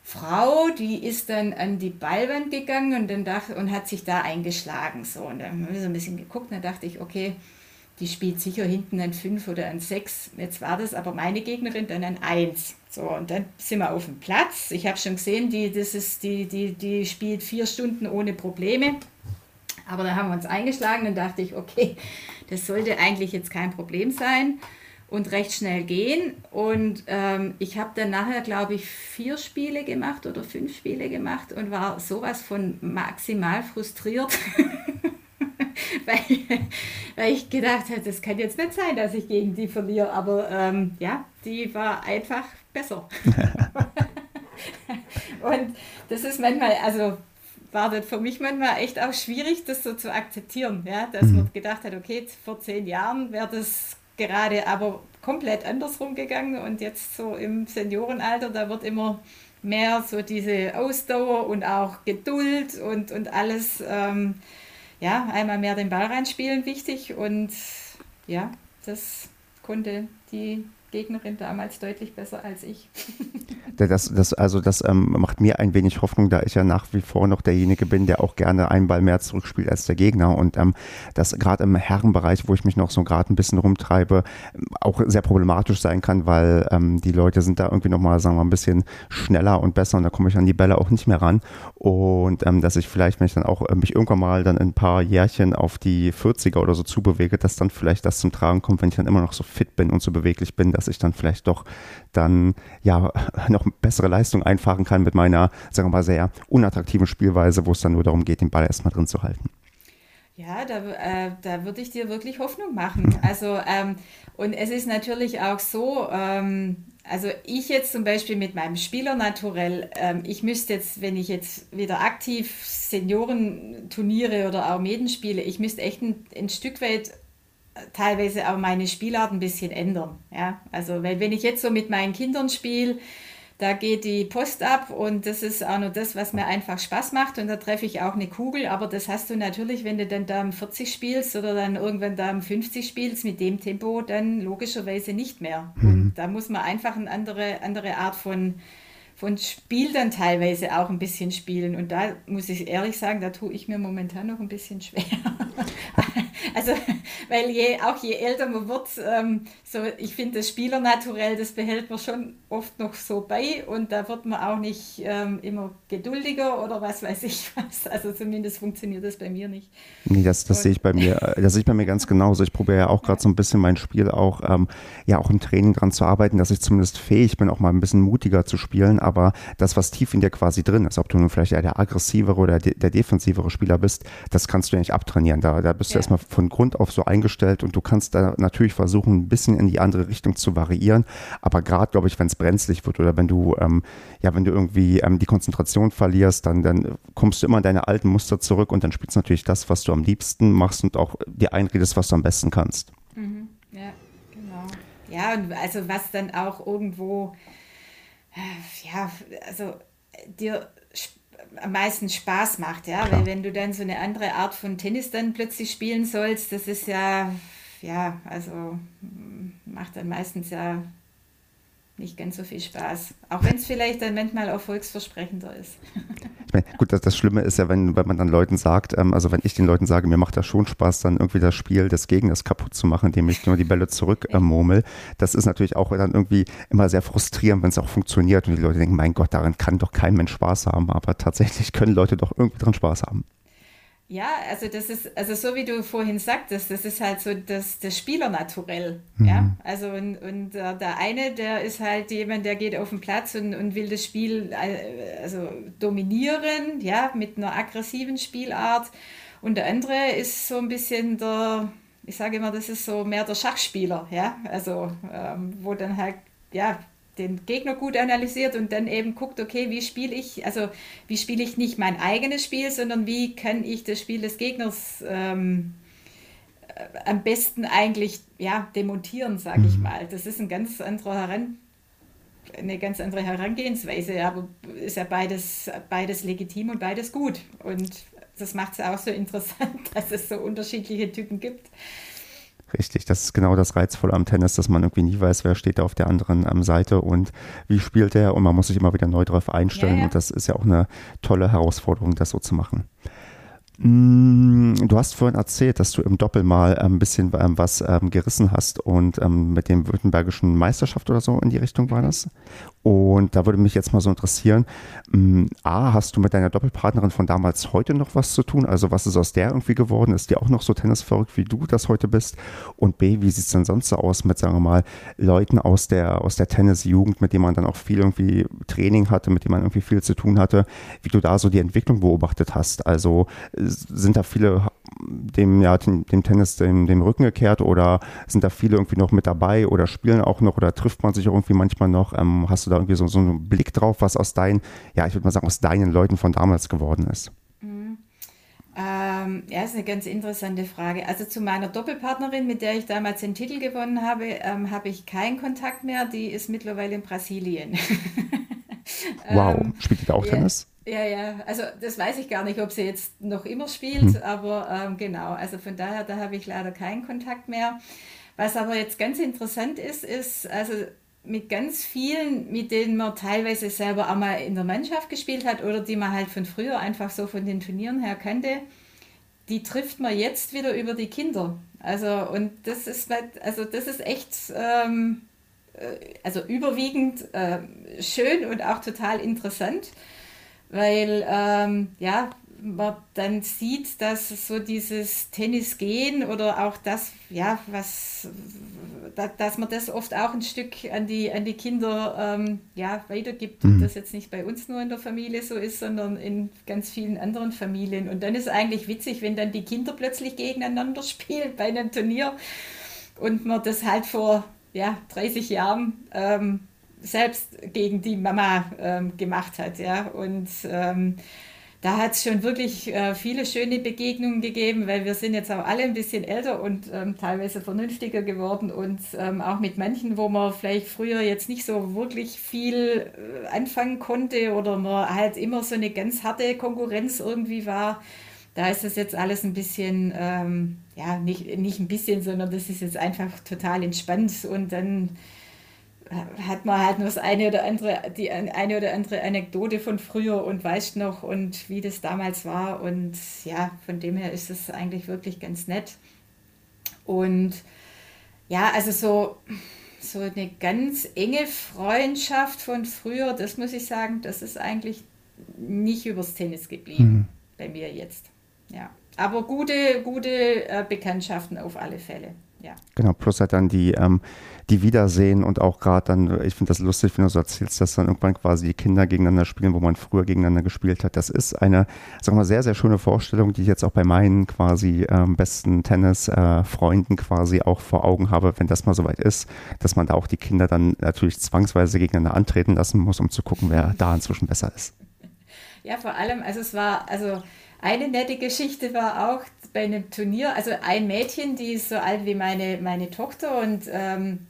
Frau, die ist dann an die Ballwand gegangen und, dann dachte, und hat sich da eingeschlagen. So. Und dann haben wir so ein bisschen geguckt, und dann dachte ich, okay, die spielt sicher hinten ein 5 oder ein 6. Jetzt war das aber meine Gegnerin dann ein 1. So, und dann sind wir auf dem Platz. Ich habe schon gesehen, die, das ist, die, die, die spielt vier Stunden ohne Probleme. Aber da haben wir uns eingeschlagen und dachte ich, okay, das sollte eigentlich jetzt kein Problem sein und recht schnell gehen. Und ähm, ich habe dann nachher, glaube ich, vier Spiele gemacht oder fünf Spiele gemacht und war sowas von maximal frustriert. weil, weil ich gedacht habe, das kann jetzt nicht sein, dass ich gegen die verliere. Aber ähm, ja, die war einfach besser. und das ist manchmal, also war das für mich manchmal echt auch schwierig, das so zu akzeptieren. Ja? Dass mhm. man gedacht hat, okay, vor zehn Jahren wäre das gerade aber komplett andersrum gegangen und jetzt so im Seniorenalter, da wird immer mehr so diese Ausdauer und auch Geduld und, und alles, ähm, ja, einmal mehr den Ball reinspielen wichtig. Und ja, das konnte die Gegnerin damals deutlich besser als ich. Das, das, also das ähm, macht mir ein wenig Hoffnung, da ich ja nach wie vor noch derjenige bin, der auch gerne einen Ball mehr zurückspielt als der Gegner. Und ähm, das gerade im Herrenbereich, wo ich mich noch so gerade ein bisschen rumtreibe, auch sehr problematisch sein kann, weil ähm, die Leute sind da irgendwie nochmal, sagen wir mal, ein bisschen schneller und besser und da komme ich an die Bälle auch nicht mehr ran. Und ähm, dass ich vielleicht, wenn ich dann auch äh, mich irgendwann mal dann in ein paar Jährchen auf die 40er oder so zubewege, dass dann vielleicht das zum Tragen kommt, wenn ich dann immer noch so fit bin und so beweglich bin, dass ich dann vielleicht doch dann ja noch bessere Leistung einfahren kann mit meiner, sagen wir mal, sehr unattraktiven Spielweise, wo es dann nur darum geht, den Ball erstmal drin zu halten. Ja, da, äh, da würde ich dir wirklich Hoffnung machen. Also, ähm, und es ist natürlich auch so, ähm, also ich jetzt zum Beispiel mit meinem Spieler naturell, ähm, ich müsste jetzt, wenn ich jetzt wieder aktiv Seniorenturniere oder Armeden spiele, ich müsste echt ein, ein Stück weit teilweise auch meine Spielart ein bisschen ändern. Ja? Also, weil wenn ich jetzt so mit meinen Kindern spiele, da geht die Post ab und das ist auch nur das, was mir einfach Spaß macht und da treffe ich auch eine Kugel, aber das hast du natürlich, wenn du dann da um 40 spielst oder dann irgendwann da um 50 spielst mit dem Tempo, dann logischerweise nicht mehr. Mhm. Und da muss man einfach eine andere, andere Art von, von Spiel dann teilweise auch ein bisschen spielen und da muss ich ehrlich sagen, da tue ich mir momentan noch ein bisschen schwer. Also, weil je, auch je älter man wird, ähm, so, ich finde das Spielernaturell, das behält man schon oft noch so bei und da wird man auch nicht ähm, immer geduldiger oder was weiß ich was. Also zumindest funktioniert das bei mir nicht. Nee, das, das sehe ich bei mir, äh, das sehe ich bei mir ganz genauso. Ich probiere ja auch gerade so ein bisschen mein Spiel auch, ähm, ja, auch im Training dran zu arbeiten, dass ich zumindest fähig bin, auch mal ein bisschen mutiger zu spielen, aber das, was tief in dir quasi drin ist, ob du nun vielleicht eher der aggressivere oder der defensivere Spieler bist, das kannst du ja nicht abtrainieren. Da, da bist du ja. erstmal von Grund auf so eingestellt und du kannst da natürlich versuchen, ein bisschen in die andere Richtung zu variieren. Aber gerade, glaube ich, wenn es brenzlig wird oder wenn du, ähm, ja, wenn du irgendwie ähm, die Konzentration verlierst, dann, dann kommst du immer in deine alten Muster zurück und dann spielst du natürlich das, was du am liebsten machst und auch dir einredest, was du am besten kannst. Mhm. Ja, genau. Ja, und also was dann auch irgendwo, ja, also dir am meisten Spaß macht, ja, Klar. weil wenn du dann so eine andere Art von Tennis dann plötzlich spielen sollst, das ist ja, ja, also macht dann meistens ja nicht ganz so viel Spaß. Auch wenn es vielleicht dann manchmal erfolgsversprechender ist. Ich meine, gut, das, das Schlimme ist ja, wenn, wenn man dann Leuten sagt, ähm, also wenn ich den Leuten sage, mir macht das schon Spaß, dann irgendwie das Spiel des Gegners kaputt zu machen, indem ich nur die Bälle zurückmurmel. Äh, das ist natürlich auch dann irgendwie immer sehr frustrierend, wenn es auch funktioniert und die Leute denken, mein Gott, daran kann doch kein Mensch Spaß haben. Aber tatsächlich können Leute doch irgendwie dran Spaß haben. Ja, also das ist, also so wie du vorhin sagtest, das ist halt so das, das Spielernaturell. Mhm. Ja, also und, und äh, der eine, der ist halt jemand, der geht auf den Platz und, und will das Spiel äh, also dominieren, ja, mit einer aggressiven Spielart. Und der andere ist so ein bisschen der, ich sage immer, das ist so mehr der Schachspieler, ja, also ähm, wo dann halt, ja, den Gegner gut analysiert und dann eben guckt, okay, wie spiele ich, also wie spiele ich nicht mein eigenes Spiel, sondern wie kann ich das Spiel des Gegners ähm, äh, am besten eigentlich ja, demontieren, sage ich mhm. mal. Das ist ein ganz anderer Heran eine ganz andere Herangehensweise, aber ist ja beides, beides legitim und beides gut. Und das macht es auch so interessant, dass es so unterschiedliche Typen gibt. Richtig, das ist genau das Reizvolle am Tennis, dass man irgendwie nie weiß, wer steht da auf der anderen ähm, Seite und wie spielt er und man muss sich immer wieder neu darauf einstellen ja, ja. und das ist ja auch eine tolle Herausforderung, das so zu machen. Mm, du hast vorhin erzählt, dass du im Doppel mal ein bisschen ähm, was ähm, gerissen hast und ähm, mit dem württembergischen Meisterschaft oder so in die Richtung war das. Und da würde mich jetzt mal so interessieren, A, hast du mit deiner Doppelpartnerin von damals heute noch was zu tun? Also was ist aus der irgendwie geworden? Ist die auch noch so tennisverrückt, wie du das heute bist? Und B, wie sieht es denn sonst so aus mit, sagen wir mal, Leuten aus der, aus der Tennisjugend, mit denen man dann auch viel irgendwie Training hatte, mit denen man irgendwie viel zu tun hatte, wie du da so die Entwicklung beobachtet hast? Also sind da viele dem, ja, dem, Tennis dem, dem Rücken gekehrt oder sind da viele irgendwie noch mit dabei oder spielen auch noch oder trifft man sich irgendwie manchmal noch? Ähm, hast du da irgendwie so, so einen Blick drauf, was aus deinen, ja, ich würde mal sagen, aus deinen Leuten von damals geworden ist? Mhm. Ähm, ja, ist eine ganz interessante Frage. Also zu meiner Doppelpartnerin, mit der ich damals den Titel gewonnen habe, ähm, habe ich keinen Kontakt mehr. Die ist mittlerweile in Brasilien. Wow, ähm, spielt die da auch ja, Tennis? Ja, ja, also das weiß ich gar nicht, ob sie jetzt noch immer spielt, hm. aber ähm, genau, also von daher, da habe ich leider keinen Kontakt mehr. Was aber jetzt ganz interessant ist, ist, also mit ganz vielen, mit denen man teilweise selber auch mal in der Mannschaft gespielt hat oder die man halt von früher einfach so von den Turnieren her kannte, die trifft man jetzt wieder über die Kinder. Also und das ist also das ist echt ähm, äh, also überwiegend äh, schön und auch total interessant, weil ähm, ja man dann sieht, dass so dieses Tennis gehen oder auch das, ja, was, dass man das oft auch ein Stück an die, an die Kinder ähm, ja, weitergibt. Mhm. Und das jetzt nicht bei uns nur in der Familie so ist, sondern in ganz vielen anderen Familien. Und dann ist es eigentlich witzig, wenn dann die Kinder plötzlich gegeneinander spielen bei einem Turnier und man das halt vor ja, 30 Jahren ähm, selbst gegen die Mama ähm, gemacht hat. Ja? Und ähm, da hat es schon wirklich äh, viele schöne Begegnungen gegeben, weil wir sind jetzt auch alle ein bisschen älter und ähm, teilweise vernünftiger geworden und ähm, auch mit manchen, wo man vielleicht früher jetzt nicht so wirklich viel äh, anfangen konnte oder man halt immer so eine ganz harte Konkurrenz irgendwie war. Da ist das jetzt alles ein bisschen, ähm, ja, nicht, nicht ein bisschen, sondern das ist jetzt einfach total entspannt und dann hat man halt nur das eine oder andere, die eine oder andere Anekdote von früher und weiß noch und wie das damals war. Und ja, von dem her ist es eigentlich wirklich ganz nett. Und ja, also so, so eine ganz enge Freundschaft von früher, das muss ich sagen, das ist eigentlich nicht übers Tennis geblieben mhm. bei mir jetzt. Ja. Aber gute, gute äh, Bekanntschaften auf alle Fälle. Ja. Genau, plus halt dann die, ähm, die Wiedersehen und auch gerade dann, ich finde das lustig, wenn du so erzählst, dass dann irgendwann quasi die Kinder gegeneinander spielen, wo man früher gegeneinander gespielt hat. Das ist eine, sagen wir sehr, sehr schöne Vorstellung, die ich jetzt auch bei meinen quasi ähm, besten Tennis-Freunden äh, quasi auch vor Augen habe, wenn das mal soweit ist, dass man da auch die Kinder dann natürlich zwangsweise gegeneinander antreten lassen muss, um zu gucken, wer da inzwischen besser ist. Ja, vor allem, also es war, also eine nette Geschichte war auch bei einem Turnier, also ein Mädchen, die ist so alt wie meine, meine Tochter und ähm,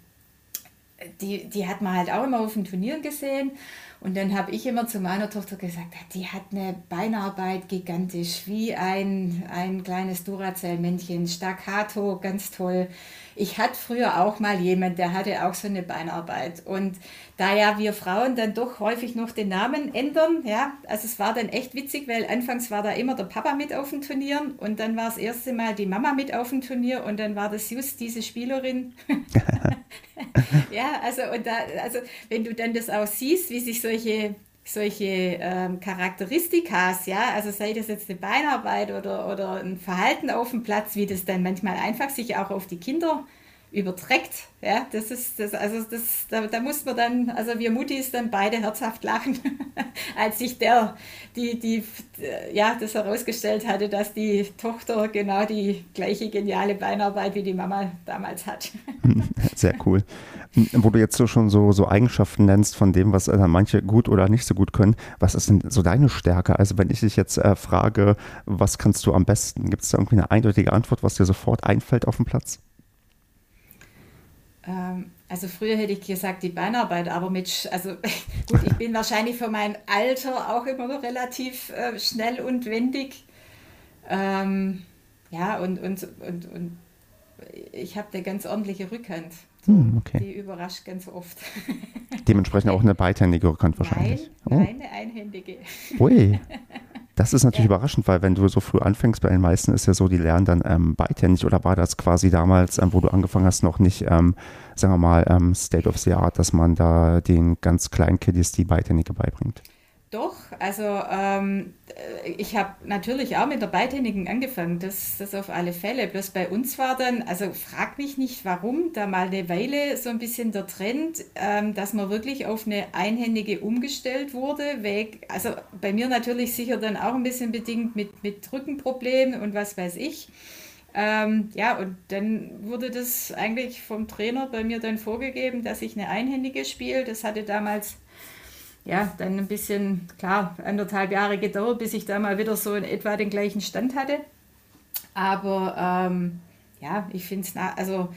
die, die hat man halt auch immer auf den Turnieren gesehen. Und dann habe ich immer zu meiner Tochter gesagt, die hat eine Beinarbeit gigantisch, wie ein, ein kleines Duracell-Männchen, staccato, ganz toll. Ich hatte früher auch mal jemand, der hatte auch so eine Beinarbeit. Und da ja wir Frauen dann doch häufig noch den Namen ändern, ja, also es war dann echt witzig, weil anfangs war da immer der Papa mit auf den Turnieren und dann war das erste Mal die Mama mit auf dem Turnier und dann war das just diese Spielerin. ja, also und da, also wenn du dann das auch siehst, wie sich solche solche ähm, Charakteristikas, ja, also sei das jetzt eine Beinarbeit oder, oder ein Verhalten auf dem Platz, wie das dann manchmal einfach sich auch auf die Kinder überträgt. Ja, das ist das, also das, da, da muss man dann, also wir Mutis dann beide herzhaft lachen, als sich der, die, die, ja, das herausgestellt hatte, dass die Tochter genau die gleiche geniale Beinarbeit wie die Mama damals hat. Sehr cool. Wo du jetzt so schon so, so Eigenschaften nennst von dem, was äh, manche gut oder nicht so gut können, was ist denn so deine Stärke? Also wenn ich dich jetzt äh, frage, was kannst du am besten? Gibt es da irgendwie eine eindeutige Antwort, was dir sofort einfällt auf dem Platz? Ähm, also früher hätte ich gesagt die Beinarbeit, aber mit, also gut, ich bin wahrscheinlich für mein Alter auch immer noch relativ äh, schnell und wendig. Ähm, ja, und, und, und, und ich habe eine ganz ordentliche Rückhand. So, hm, okay. Die überrascht ganz oft. Dementsprechend auch eine beidhändige Rückhand wahrscheinlich. Nein, oh. eine einhändige. Ui. Das ist natürlich überraschend, weil wenn du so früh anfängst, bei den meisten ist ja so, die lernen dann ähm, beidhändig oder war das quasi damals, ähm, wo du angefangen hast, noch nicht, ähm, sagen wir mal, ähm, State of the Art, dass man da den ganz kleinen Kiddies die beidhändige beibringt? Doch, also ähm, ich habe natürlich auch mit der Beidhändigen angefangen, das, das auf alle Fälle. Bloß bei uns war dann, also frag mich nicht warum, da mal eine Weile so ein bisschen der Trend, ähm, dass man wirklich auf eine Einhändige umgestellt wurde. Weg, also bei mir natürlich sicher dann auch ein bisschen bedingt mit, mit Rückenproblemen und was weiß ich. Ähm, ja, und dann wurde das eigentlich vom Trainer bei mir dann vorgegeben, dass ich eine Einhändige spiele. Das hatte damals ja, dann ein bisschen, klar, anderthalb Jahre gedauert, bis ich da mal wieder so in etwa den gleichen Stand hatte. Aber ähm, ja, ich finde es also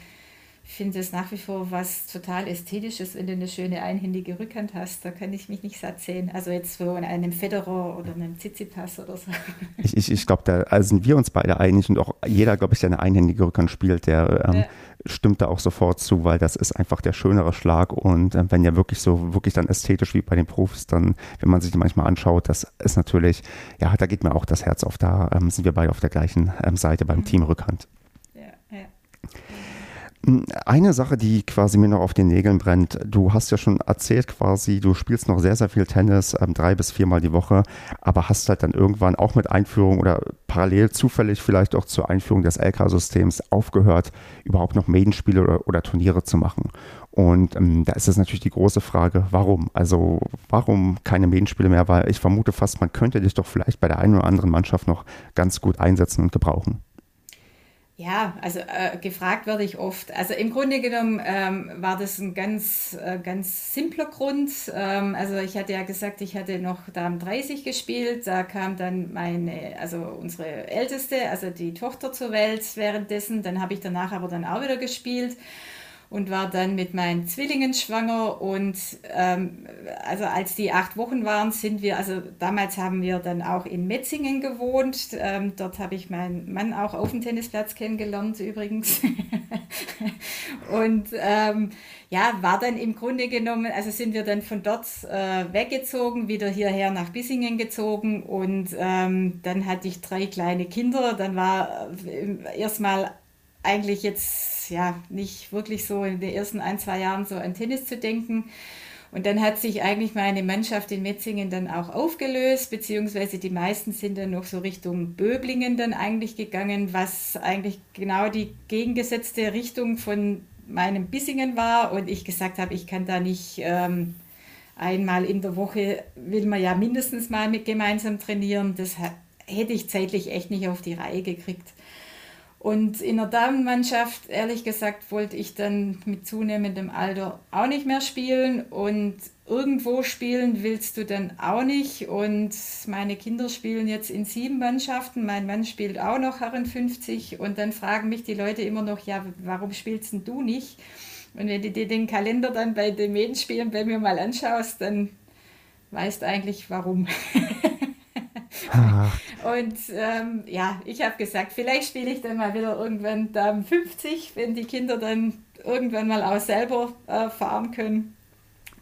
finde es nach wie vor was total Ästhetisches, wenn du eine schöne einhändige Rückhand hast. Da kann ich mich nicht satt sehen. Also jetzt so in einem Federer oder einem Tsitsipas oder so. Ich, ich, ich glaube, da also sind wir uns beide einig und auch jeder, glaube ich, der eine einhändige Rückhand spielt, der ähm, ja. stimmt da auch sofort zu, weil das ist einfach der schönere Schlag und äh, wenn ja wirklich so, wirklich dann ästhetisch wie bei den Profis, dann, wenn man sich die manchmal anschaut, das ist natürlich, ja, da geht mir auch das Herz auf. Da ähm, sind wir beide auf der gleichen ähm, Seite beim mhm. Team Rückhand. Eine Sache, die quasi mir noch auf den Nägeln brennt, du hast ja schon erzählt quasi, du spielst noch sehr, sehr viel Tennis, ähm, drei bis viermal die Woche, aber hast halt dann irgendwann auch mit Einführung oder parallel zufällig vielleicht auch zur Einführung des LK-Systems aufgehört, überhaupt noch Maidenspiele oder, oder Turniere zu machen. Und ähm, da ist es natürlich die große Frage, warum? Also warum keine Maidenspiele mehr? Weil ich vermute fast, man könnte dich doch vielleicht bei der einen oder anderen Mannschaft noch ganz gut einsetzen und gebrauchen. Ja, also äh, gefragt werde ich oft. Also im Grunde genommen ähm, war das ein ganz, äh, ganz simpler Grund. Ähm, also ich hatte ja gesagt, ich hatte noch Damen 30 gespielt. Da kam dann meine, also unsere Älteste, also die Tochter zur Welt währenddessen. Dann habe ich danach aber dann auch wieder gespielt und war dann mit meinen Zwillingen schwanger. Und ähm, also als die acht Wochen waren, sind wir, also damals haben wir dann auch in Metzingen gewohnt. Ähm, dort habe ich meinen Mann auch auf dem Tennisplatz kennengelernt übrigens. und ähm, ja, war dann im Grunde genommen, also sind wir dann von dort äh, weggezogen, wieder hierher nach Bissingen gezogen und ähm, dann hatte ich drei kleine Kinder. Dann war äh, erstmal eigentlich jetzt ja nicht wirklich so in den ersten ein, zwei Jahren so an Tennis zu denken. Und dann hat sich eigentlich meine Mannschaft in Metzingen dann auch aufgelöst, beziehungsweise die meisten sind dann noch so Richtung Böblingen dann eigentlich gegangen, was eigentlich genau die gegengesetzte Richtung von meinem Bissingen war. Und ich gesagt habe, ich kann da nicht ähm, einmal in der Woche, will man ja mindestens mal mit gemeinsam trainieren. Das hätte ich zeitlich echt nicht auf die Reihe gekriegt. Und in der Damenmannschaft, ehrlich gesagt, wollte ich dann mit zunehmendem Alter auch nicht mehr spielen. Und irgendwo spielen willst du dann auch nicht. Und meine Kinder spielen jetzt in sieben Mannschaften. Mein Mann spielt auch noch Herren 50. Und dann fragen mich die Leute immer noch, ja, warum spielst denn du nicht? Und wenn du dir den Kalender dann bei den Medienspielen bei mir mal anschaust, dann weißt du eigentlich warum. Und ähm, ja, ich habe gesagt, vielleicht spiele ich dann mal wieder irgendwann Damen 50, wenn die Kinder dann irgendwann mal auch selber äh, fahren können.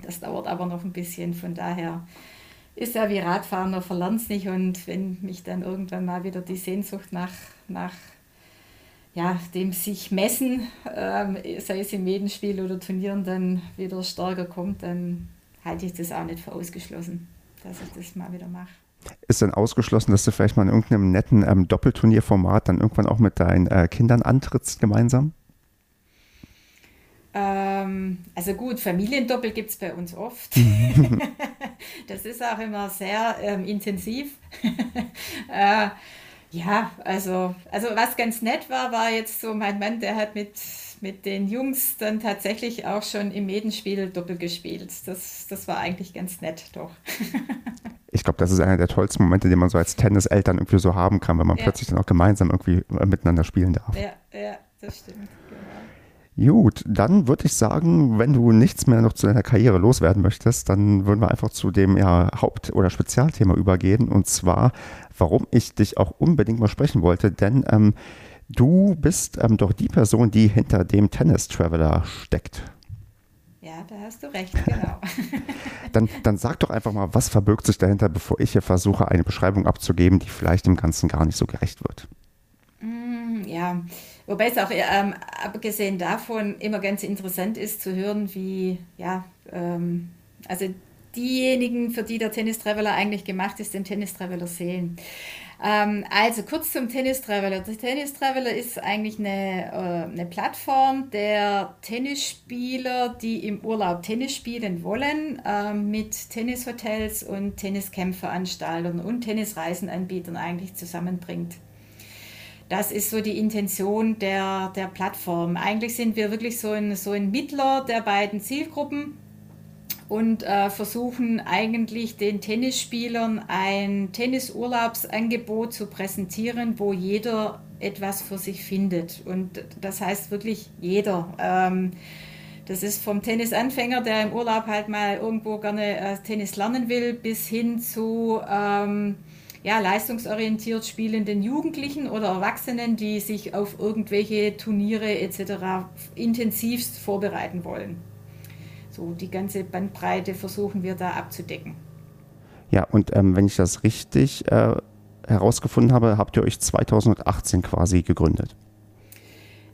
Das dauert aber noch ein bisschen, von daher ist ja wie Radfahren, man verlernt es nicht. Und wenn mich dann irgendwann mal wieder die Sehnsucht nach, nach ja, dem sich messen, ähm, sei es im Medenspiel oder Turnieren, dann wieder stärker kommt, dann halte ich das auch nicht für ausgeschlossen, dass ich das mal wieder mache ist dann ausgeschlossen, dass du vielleicht mal in irgendeinem netten ähm, Doppelturnierformat dann irgendwann auch mit deinen äh, Kindern antrittst gemeinsam? Ähm, also gut, Familiendoppel gibt es bei uns oft. das ist auch immer sehr ähm, intensiv. äh, ja, also, also was ganz nett war, war jetzt so mein Mann, der hat mit, mit den Jungs dann tatsächlich auch schon im Medenspiel Doppel gespielt. Das, das war eigentlich ganz nett, doch. ich glaube, das ist einer der tollsten Momente, den man so als Tenniseltern irgendwie so haben kann, wenn man ja. plötzlich dann auch gemeinsam irgendwie äh, miteinander spielen darf. Ja, ja, das stimmt. Genau. Gut, dann würde ich sagen, wenn du nichts mehr noch zu deiner Karriere loswerden möchtest, dann würden wir einfach zu dem ja, Haupt- oder Spezialthema übergehen. Und zwar, warum ich dich auch unbedingt mal sprechen wollte, denn ähm, du bist ähm, doch die Person, die hinter dem Tennis Traveler steckt. Ja, da hast du recht, genau. dann, dann sag doch einfach mal, was verbirgt sich dahinter, bevor ich hier versuche, eine Beschreibung abzugeben, die vielleicht dem Ganzen gar nicht so gerecht wird. Mm, ja, wobei es auch ähm, abgesehen davon immer ganz interessant ist zu hören, wie, ja, ähm, also diejenigen, für die der Tennis Traveler eigentlich gemacht ist, den Tennis Traveler sehen. Ähm, also kurz zum Tennis Traveler. Der Tennis Traveler ist eigentlich eine, äh, eine Plattform der Tennisspieler, die im Urlaub Tennis spielen wollen, äh, mit Tennishotels und Tenniscamp-Veranstaltern und Tennisreisenanbietern eigentlich zusammenbringt. Das ist so die Intention der, der Plattform. Eigentlich sind wir wirklich so ein, so ein Mittler der beiden Zielgruppen und äh, versuchen eigentlich den Tennisspielern ein Tennisurlaubsangebot zu präsentieren, wo jeder etwas für sich findet. Und das heißt wirklich jeder. Ähm, das ist vom Tennisanfänger, der im Urlaub halt mal irgendwo gerne äh, Tennis lernen will, bis hin zu ähm, ja, leistungsorientiert spielenden Jugendlichen oder Erwachsenen, die sich auf irgendwelche Turniere etc. intensivst vorbereiten wollen. So die ganze Bandbreite versuchen wir da abzudecken. Ja, und ähm, wenn ich das richtig äh, herausgefunden habe, habt ihr euch 2018 quasi gegründet.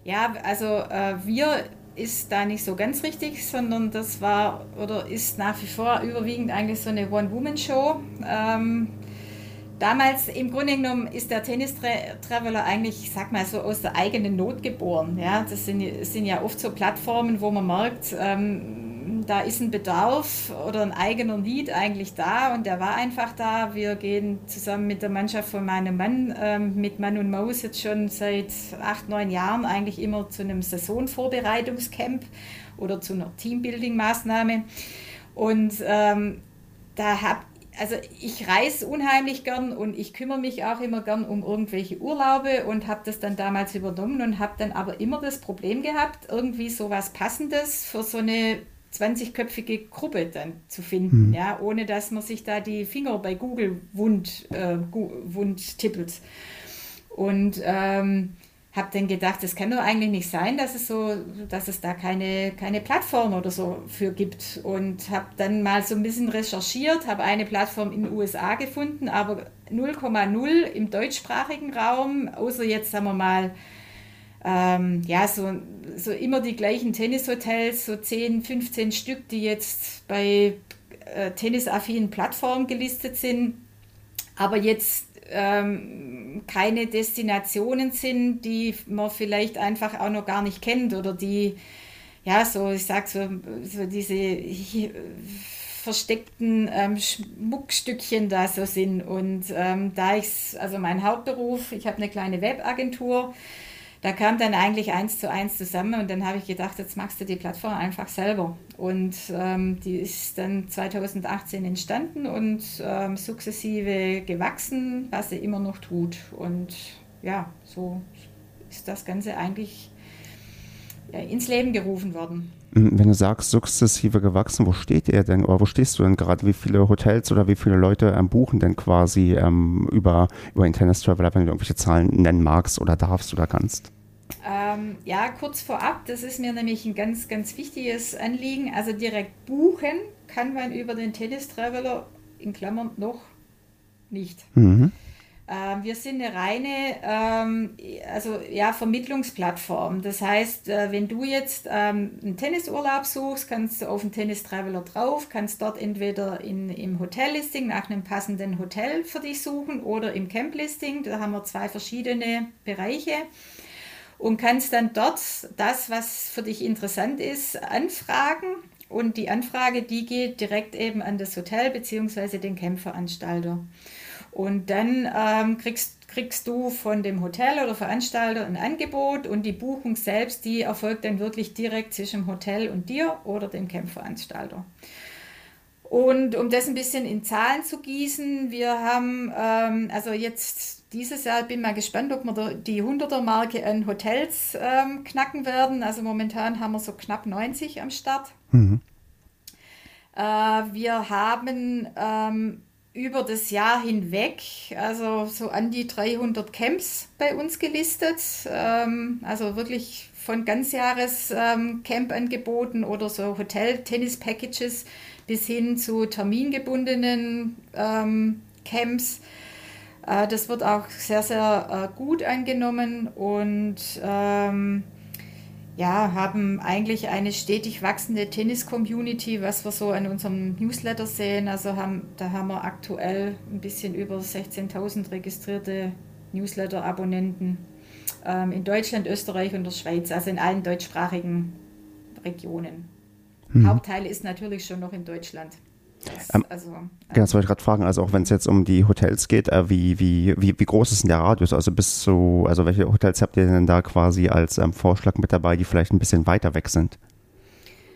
Ja, also äh, wir ist da nicht so ganz richtig, sondern das war oder ist nach wie vor überwiegend eigentlich so eine One-Woman-Show. Ähm, damals im Grunde genommen ist der Tennis-Traveler eigentlich, ich sag mal so, aus der eigenen Not geboren. Ja? Das sind, sind ja oft so Plattformen, wo man merkt, ähm, da ist ein Bedarf oder ein eigener Lied eigentlich da und der war einfach da. Wir gehen zusammen mit der Mannschaft von meinem Mann, ähm, mit Mann und Maus jetzt schon seit acht, neun Jahren eigentlich immer zu einem Saisonvorbereitungscamp oder zu einer Teambuilding-Maßnahme. Und ähm, da habe also ich reise unheimlich gern und ich kümmere mich auch immer gern um irgendwelche Urlaube und habe das dann damals übernommen und habe dann aber immer das Problem gehabt, irgendwie so was Passendes für so eine 20-köpfige Gruppe dann zu finden, mhm. ja, ohne dass man sich da die Finger bei Google wund, äh, wund tippelt. Und ähm, habe dann gedacht, das kann doch eigentlich nicht sein, dass es so, dass es da keine, keine Plattform oder so für gibt. Und habe dann mal so ein bisschen recherchiert, habe eine Plattform in den USA gefunden, aber 0,0 im deutschsprachigen Raum, außer jetzt sagen wir mal ähm, ja, so, so immer die gleichen Tennishotels, so 10, 15 Stück, die jetzt bei äh, tennisaffinen Plattformen gelistet sind, aber jetzt ähm, keine Destinationen sind, die man vielleicht einfach auch noch gar nicht kennt oder die, ja, so, ich sag so, so diese versteckten ähm, Schmuckstückchen da so sind. Und ähm, da ich, also mein Hauptberuf, ich habe eine kleine Webagentur, da kam dann eigentlich eins zu eins zusammen und dann habe ich gedacht, jetzt machst du die Plattform einfach selber. Und ähm, die ist dann 2018 entstanden und ähm, sukzessive gewachsen, was sie immer noch tut. Und ja, so ist das Ganze eigentlich ja, ins Leben gerufen worden. Hm, wenn du sagst, sukzessive gewachsen, wo steht ihr denn oder wo stehst du denn gerade? Wie viele Hotels oder wie viele Leute ähm, buchen denn quasi ähm, über, über Internet Traveler, wenn du irgendwelche Zahlen nennen magst oder darfst oder kannst? Ähm, ja, kurz vorab, das ist mir nämlich ein ganz, ganz wichtiges Anliegen. Also direkt buchen kann man über den Tennis Traveler in Klammern noch nicht. Mhm. Ähm, wir sind eine reine ähm, also, ja, Vermittlungsplattform. Das heißt, äh, wenn du jetzt ähm, einen Tennisurlaub suchst, kannst du auf den Tennis Traveler drauf, kannst dort entweder in, im Hotellisting nach einem passenden Hotel für dich suchen oder im Camplisting. Da haben wir zwei verschiedene Bereiche und kannst dann dort das, was für dich interessant ist, anfragen. Und die Anfrage, die geht direkt eben an das Hotel bzw. den Campveranstalter. Und dann ähm, kriegst, kriegst du von dem Hotel oder Veranstalter ein Angebot und die Buchung selbst, die erfolgt dann wirklich direkt zwischen dem Hotel und dir oder dem Campveranstalter. Und um das ein bisschen in Zahlen zu gießen, wir haben ähm, also jetzt dieses Jahr bin mal gespannt, ob wir die 100er-Marke an Hotels ähm, knacken werden. Also momentan haben wir so knapp 90 am Start. Mhm. Äh, wir haben ähm, über das Jahr hinweg, also so an die 300 Camps bei uns gelistet. Ähm, also wirklich von Ganzjahres-Camp-Angeboten ähm, oder so Hotel-Tennis-Packages bis hin zu termingebundenen ähm, Camps. Äh, das wird auch sehr, sehr äh, gut angenommen und ähm, ja, haben eigentlich eine stetig wachsende Tennis-Community, was wir so an unserem Newsletter sehen. Also haben, da haben wir aktuell ein bisschen über 16.000 registrierte Newsletter-Abonnenten ähm, in Deutschland, Österreich und der Schweiz, also in allen deutschsprachigen Regionen. Mhm. Hauptteil ist natürlich schon noch in Deutschland. Das, ähm, also, ähm, das wollte ich gerade fragen, also auch wenn es jetzt um die Hotels geht, äh, wie, wie, wie, wie groß ist denn der Radius? Also bis zu, also welche Hotels habt ihr denn da quasi als ähm, Vorschlag mit dabei, die vielleicht ein bisschen weiter weg sind?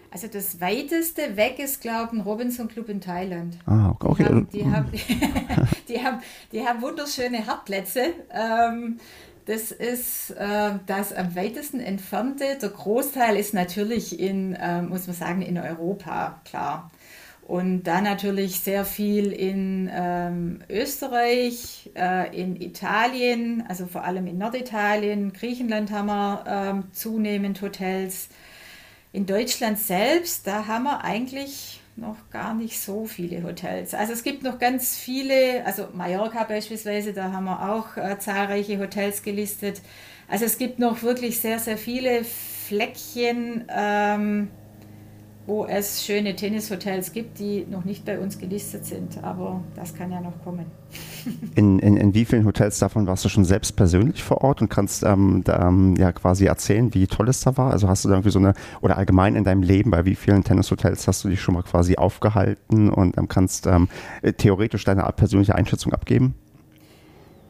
Also das weiteste weg ist, glaube ich, ein Robinson Club in Thailand. Ah, okay. Die haben, die, haben, die, haben, die haben wunderschöne Hartplätze. Ähm, das ist äh, das am weitesten entfernte. Der Großteil ist natürlich in, äh, muss man sagen, in Europa, klar. Und da natürlich sehr viel in ähm, Österreich, äh, in Italien, also vor allem in Norditalien, Griechenland haben wir ähm, zunehmend Hotels. In Deutschland selbst, da haben wir eigentlich noch gar nicht so viele Hotels. Also es gibt noch ganz viele, also Mallorca beispielsweise, da haben wir auch äh, zahlreiche Hotels gelistet. Also es gibt noch wirklich sehr, sehr viele Fleckchen. Ähm, wo es schöne Tennishotels gibt, die noch nicht bei uns gelistet sind. Aber das kann ja noch kommen. In, in, in wie vielen Hotels davon warst du schon selbst persönlich vor Ort und kannst ähm, da, ähm, ja quasi erzählen, wie toll es da war? Also hast du da irgendwie so eine, oder allgemein in deinem Leben, bei wie vielen Tennishotels hast du dich schon mal quasi aufgehalten und ähm, kannst ähm, theoretisch deine persönliche Einschätzung abgeben?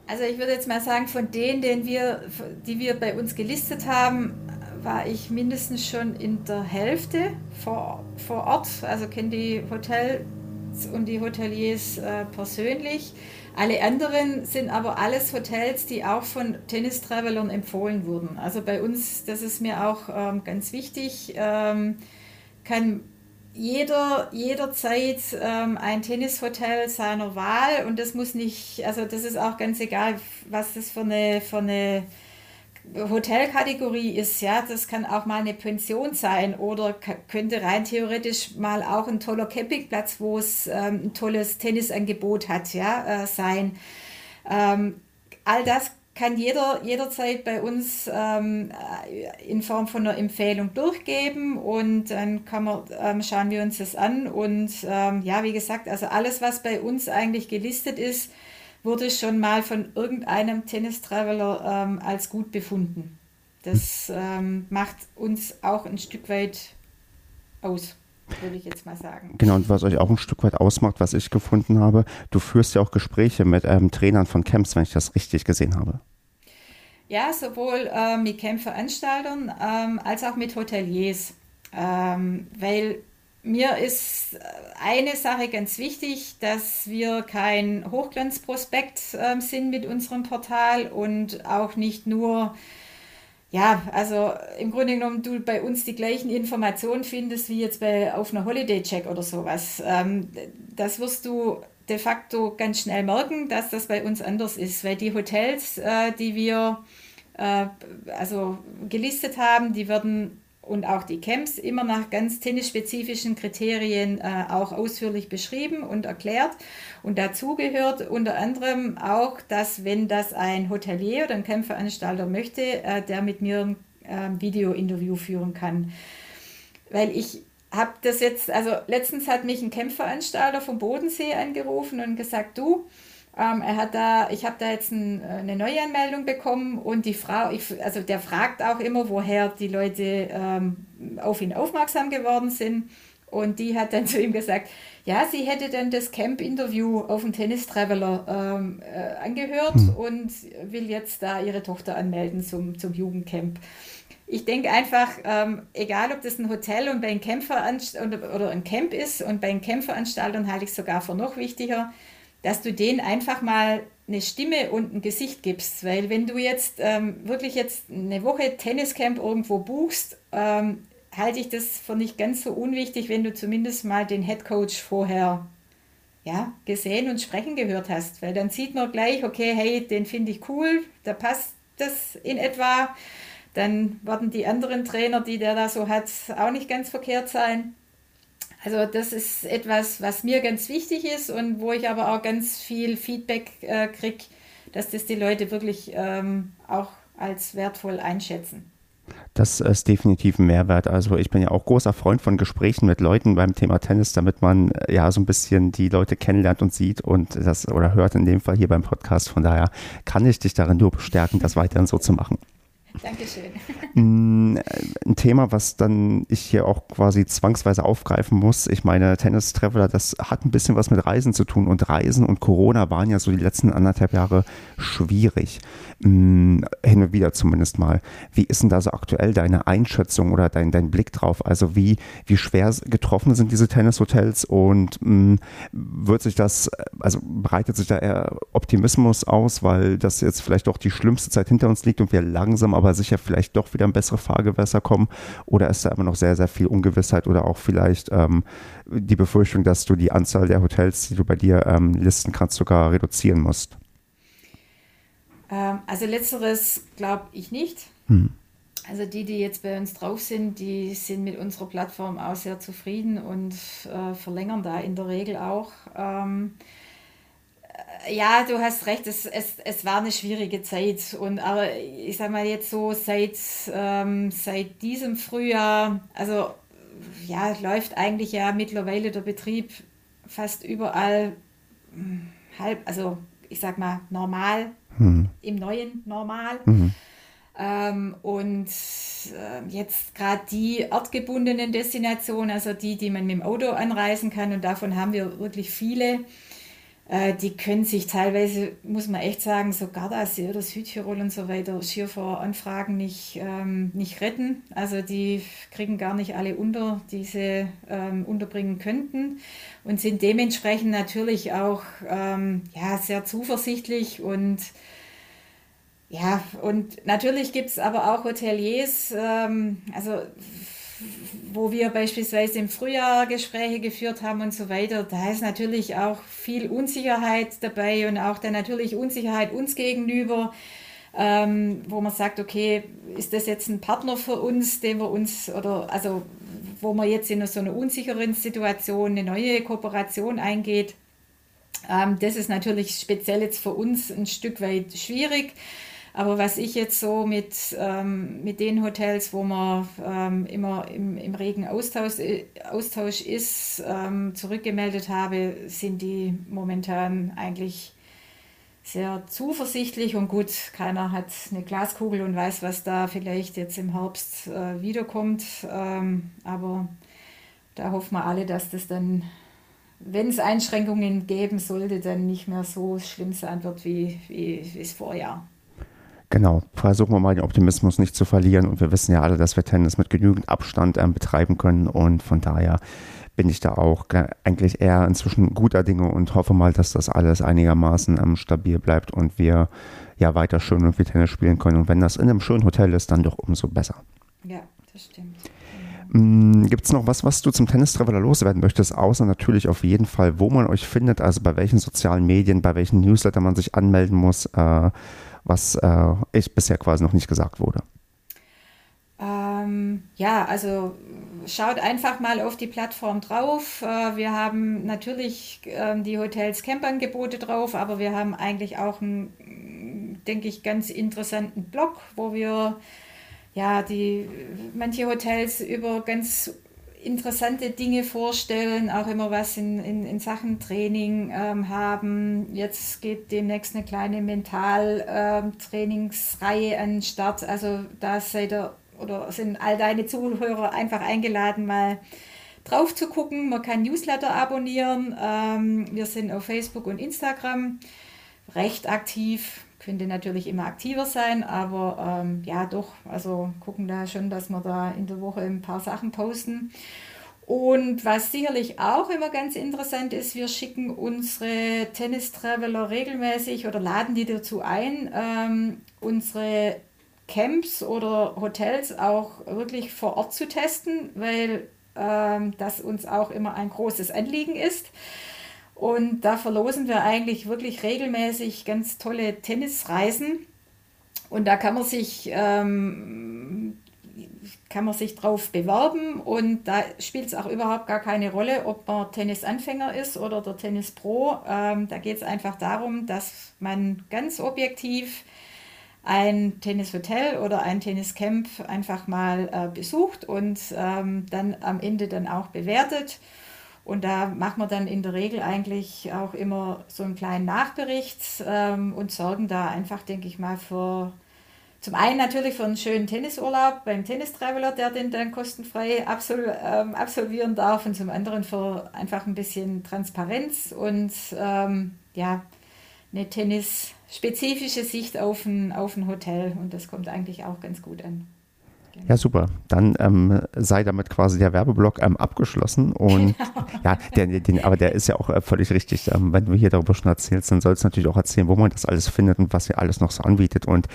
Also ich würde jetzt mal sagen, von denen, den wir, die wir bei uns gelistet haben, war ich mindestens schon in der Hälfte vor, vor Ort, also kenne die Hotels und die Hoteliers äh, persönlich. Alle anderen sind aber alles Hotels, die auch von Tennis-Travelern empfohlen wurden. Also bei uns, das ist mir auch ähm, ganz wichtig, ähm, kann jeder jederzeit ähm, ein Tennishotel seiner Wahl und das muss nicht, also das ist auch ganz egal, was das für eine, für eine Hotelkategorie ist, ja, das kann auch mal eine Pension sein oder könnte rein theoretisch mal auch ein toller Campingplatz, wo es ähm, ein tolles Tennisangebot hat, ja, äh, sein. Ähm, all das kann jeder jederzeit bei uns ähm, äh, in Form von einer Empfehlung durchgeben und dann kann man, ähm, schauen wir uns das an und ähm, ja, wie gesagt, also alles, was bei uns eigentlich gelistet ist, wurde schon mal von irgendeinem Tennis-Traveler ähm, als gut befunden. Das ähm, macht uns auch ein Stück weit aus, würde ich jetzt mal sagen. Genau, und was euch auch ein Stück weit ausmacht, was ich gefunden habe, du führst ja auch Gespräche mit ähm, Trainern von Camps, wenn ich das richtig gesehen habe. Ja, sowohl äh, mit Campveranstaltern ähm, als auch mit Hoteliers. Ähm, weil mir ist äh, eine Sache ganz wichtig, dass wir kein Hochglanzprospekt äh, sind mit unserem Portal und auch nicht nur, ja, also im Grunde genommen du bei uns die gleichen Informationen findest wie jetzt bei auf einer Holiday Check oder sowas. Ähm, das wirst du de facto ganz schnell merken, dass das bei uns anders ist, weil die Hotels, äh, die wir äh, also gelistet haben, die werden und auch die Camps immer nach ganz tennisspezifischen Kriterien äh, auch ausführlich beschrieben und erklärt. Und dazu gehört unter anderem auch, dass wenn das ein Hotelier oder ein Campveranstalter möchte, äh, der mit mir ein äh, Video-Interview führen kann. Weil ich habe das jetzt, also letztens hat mich ein Campveranstalter vom Bodensee angerufen und gesagt, du, ähm, er hat da, ich habe da jetzt ein, äh, eine Neuanmeldung bekommen und die Frau, ich, also der fragt auch immer, woher die Leute ähm, auf ihn aufmerksam geworden sind. Und die hat dann zu ihm gesagt, ja, sie hätte dann das Camp-Interview auf dem Tennis Traveler ähm, äh, angehört hm. und will jetzt da ihre Tochter anmelden zum, zum Jugendcamp. Ich denke einfach, ähm, egal ob das ein Hotel und bei einem Camp oder, oder ein Camp ist und bei einem Campveranstaltern halte ich es sogar für noch wichtiger, dass du denen einfach mal eine Stimme und ein Gesicht gibst. Weil wenn du jetzt ähm, wirklich jetzt eine Woche Tenniscamp irgendwo buchst, ähm, halte ich das für nicht ganz so unwichtig, wenn du zumindest mal den Headcoach vorher ja, gesehen und sprechen gehört hast. Weil dann sieht man gleich, okay, hey, den finde ich cool, da passt das in etwa. Dann werden die anderen Trainer, die der da so hat, auch nicht ganz verkehrt sein. Also das ist etwas, was mir ganz wichtig ist und wo ich aber auch ganz viel Feedback äh, kriege, dass das die Leute wirklich ähm, auch als wertvoll einschätzen. Das ist definitiv ein Mehrwert. Also ich bin ja auch großer Freund von Gesprächen mit Leuten beim Thema Tennis, damit man äh, ja so ein bisschen die Leute kennenlernt und sieht und das oder hört in dem Fall hier beim Podcast. Von daher kann ich dich darin nur bestärken, das weiterhin so zu machen. Dankeschön. Mm, ein Thema, was dann ich hier auch quasi zwangsweise aufgreifen muss. Ich meine, Tennis Traveler, das hat ein bisschen was mit Reisen zu tun und Reisen und Corona waren ja so die letzten anderthalb Jahre schwierig. Mm, hin und wieder zumindest mal. Wie ist denn da so aktuell deine Einschätzung oder dein, dein Blick drauf? Also wie, wie schwer getroffen sind diese Tennishotels und mh, mm, wird sich das, also breitet sich da eher Optimismus aus, weil das jetzt vielleicht auch die schlimmste Zeit hinter uns liegt und wir langsam aber sicher vielleicht doch wieder in bessere Fahrgewässer kommen? Oder ist da immer noch sehr, sehr viel Ungewissheit oder auch vielleicht ähm, die Befürchtung, dass du die Anzahl der Hotels, die du bei dir ähm, listen kannst, sogar reduzieren musst? Ähm, also letzteres glaube ich nicht. Hm. Also die, die jetzt bei uns drauf sind, die sind mit unserer Plattform auch sehr zufrieden und äh, verlängern da in der Regel auch. Ähm, ja, du hast recht, es, es, es war eine schwierige Zeit. Und aber ich sag mal jetzt so seit, ähm, seit diesem Frühjahr, also ja, läuft eigentlich ja mittlerweile der Betrieb fast überall hm, halb, also ich sag mal normal, hm. im neuen Normal. Mhm. Ähm, und äh, jetzt gerade die ortgebundenen Destinationen, also die, die man mit dem Auto anreisen kann, und davon haben wir wirklich viele, die können sich teilweise, muss man echt sagen, so Gardasee oder Südtirol und so weiter, schier vor Anfragen nicht, ähm, nicht retten. Also die kriegen gar nicht alle unter, die sie ähm, unterbringen könnten und sind dementsprechend natürlich auch ähm, ja, sehr zuversichtlich und ja, und natürlich gibt es aber auch Hoteliers, ähm, also wo wir beispielsweise im Frühjahr Gespräche geführt haben und so weiter, da ist natürlich auch viel Unsicherheit dabei und auch dann natürlich Unsicherheit uns gegenüber, ähm, wo man sagt, okay, ist das jetzt ein Partner für uns, den wir uns oder also wo man jetzt in so einer unsicheren Situation eine neue Kooperation eingeht. Ähm, das ist natürlich speziell jetzt für uns ein Stück weit schwierig. Aber was ich jetzt so mit, ähm, mit den Hotels, wo man ähm, immer im, im regen Austausch, äh, Austausch ist, ähm, zurückgemeldet habe, sind die momentan eigentlich sehr zuversichtlich und gut, keiner hat eine Glaskugel und weiß, was da vielleicht jetzt im Herbst äh, wiederkommt. Ähm, aber da hoffen wir alle, dass das dann, wenn es Einschränkungen geben sollte, dann nicht mehr so schlimm sein wird wie, wie, wie das Vorjahr. Genau, versuchen wir mal den Optimismus nicht zu verlieren und wir wissen ja alle, dass wir Tennis mit genügend Abstand ähm, betreiben können und von daher bin ich da auch eigentlich eher inzwischen guter Dinge und hoffe mal, dass das alles einigermaßen ähm, stabil bleibt und wir ja weiter schön und viel Tennis spielen können und wenn das in einem schönen Hotel ist, dann doch umso besser. Ja, das stimmt. Mm, Gibt es noch was, was du zum Tennis-Traveler loswerden möchtest, außer natürlich auf jeden Fall, wo man euch findet, also bei welchen sozialen Medien, bei welchen Newsletter man sich anmelden muss? Äh, was äh, ich bisher quasi noch nicht gesagt wurde? Ähm, ja, also schaut einfach mal auf die Plattform drauf. Äh, wir haben natürlich äh, die Hotels Campangebote drauf, aber wir haben eigentlich auch einen, denke ich, ganz interessanten Blog, wo wir ja die manche Hotels über ganz interessante Dinge vorstellen, auch immer was in, in, in Sachen Training ähm, haben. Jetzt geht demnächst eine kleine Mental-Trainingsreihe ähm, an den Start. Also da seid ihr oder sind all deine Zuhörer einfach eingeladen, mal drauf zu gucken. Man kann Newsletter abonnieren. Ähm, wir sind auf Facebook und Instagram recht aktiv. Könnte natürlich immer aktiver sein, aber ähm, ja, doch. Also gucken da schon, dass wir da in der Woche ein paar Sachen posten. Und was sicherlich auch immer ganz interessant ist, wir schicken unsere Tennis-Traveler regelmäßig oder laden die dazu ein, ähm, unsere Camps oder Hotels auch wirklich vor Ort zu testen, weil ähm, das uns auch immer ein großes Anliegen ist. Und da verlosen wir eigentlich wirklich regelmäßig ganz tolle Tennisreisen. Und da kann man sich, ähm, kann man sich drauf bewerben und da spielt es auch überhaupt gar keine Rolle, ob man Tennisanfänger ist oder der Tennis Pro. Ähm, da geht es einfach darum, dass man ganz objektiv ein Tennishotel oder ein Tenniscamp einfach mal äh, besucht und ähm, dann am Ende dann auch bewertet. Und da machen wir dann in der Regel eigentlich auch immer so einen kleinen Nachbericht ähm, und sorgen da einfach, denke ich mal, für, zum einen natürlich für einen schönen Tennisurlaub beim Tennis-Traveler, der den dann kostenfrei absol ähm, absolvieren darf und zum anderen für einfach ein bisschen Transparenz und ähm, ja, eine tennisspezifische Sicht auf ein, auf ein Hotel und das kommt eigentlich auch ganz gut an. Ja, super. Dann ähm, sei damit quasi der Werbeblock ähm, abgeschlossen. Und genau. ja, der, den, aber der ist ja auch äh, völlig richtig. Ähm, wenn du hier darüber schon erzählst, dann sollst du natürlich auch erzählen, wo man das alles findet und was ihr alles noch so anbietet. Und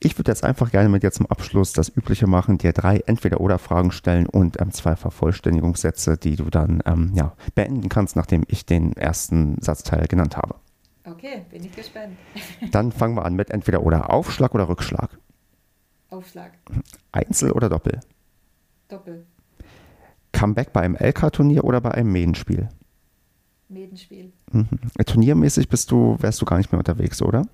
ich würde jetzt einfach gerne mit dir zum Abschluss das Übliche machen, dir drei Entweder-Oder-Fragen stellen und ähm, zwei Vervollständigungssätze, die du dann ähm, ja, beenden kannst, nachdem ich den ersten Satzteil genannt habe. Okay, bin ich gespannt. Dann fangen wir an mit Entweder-Oder. Aufschlag oder Rückschlag? Aufschlag. Einzel oder Doppel? Doppel. Comeback bei einem LK-Turnier oder bei einem Medenspiel? Medenspiel. Mhm. Turniermäßig bist du, wärst du gar nicht mehr unterwegs, oder?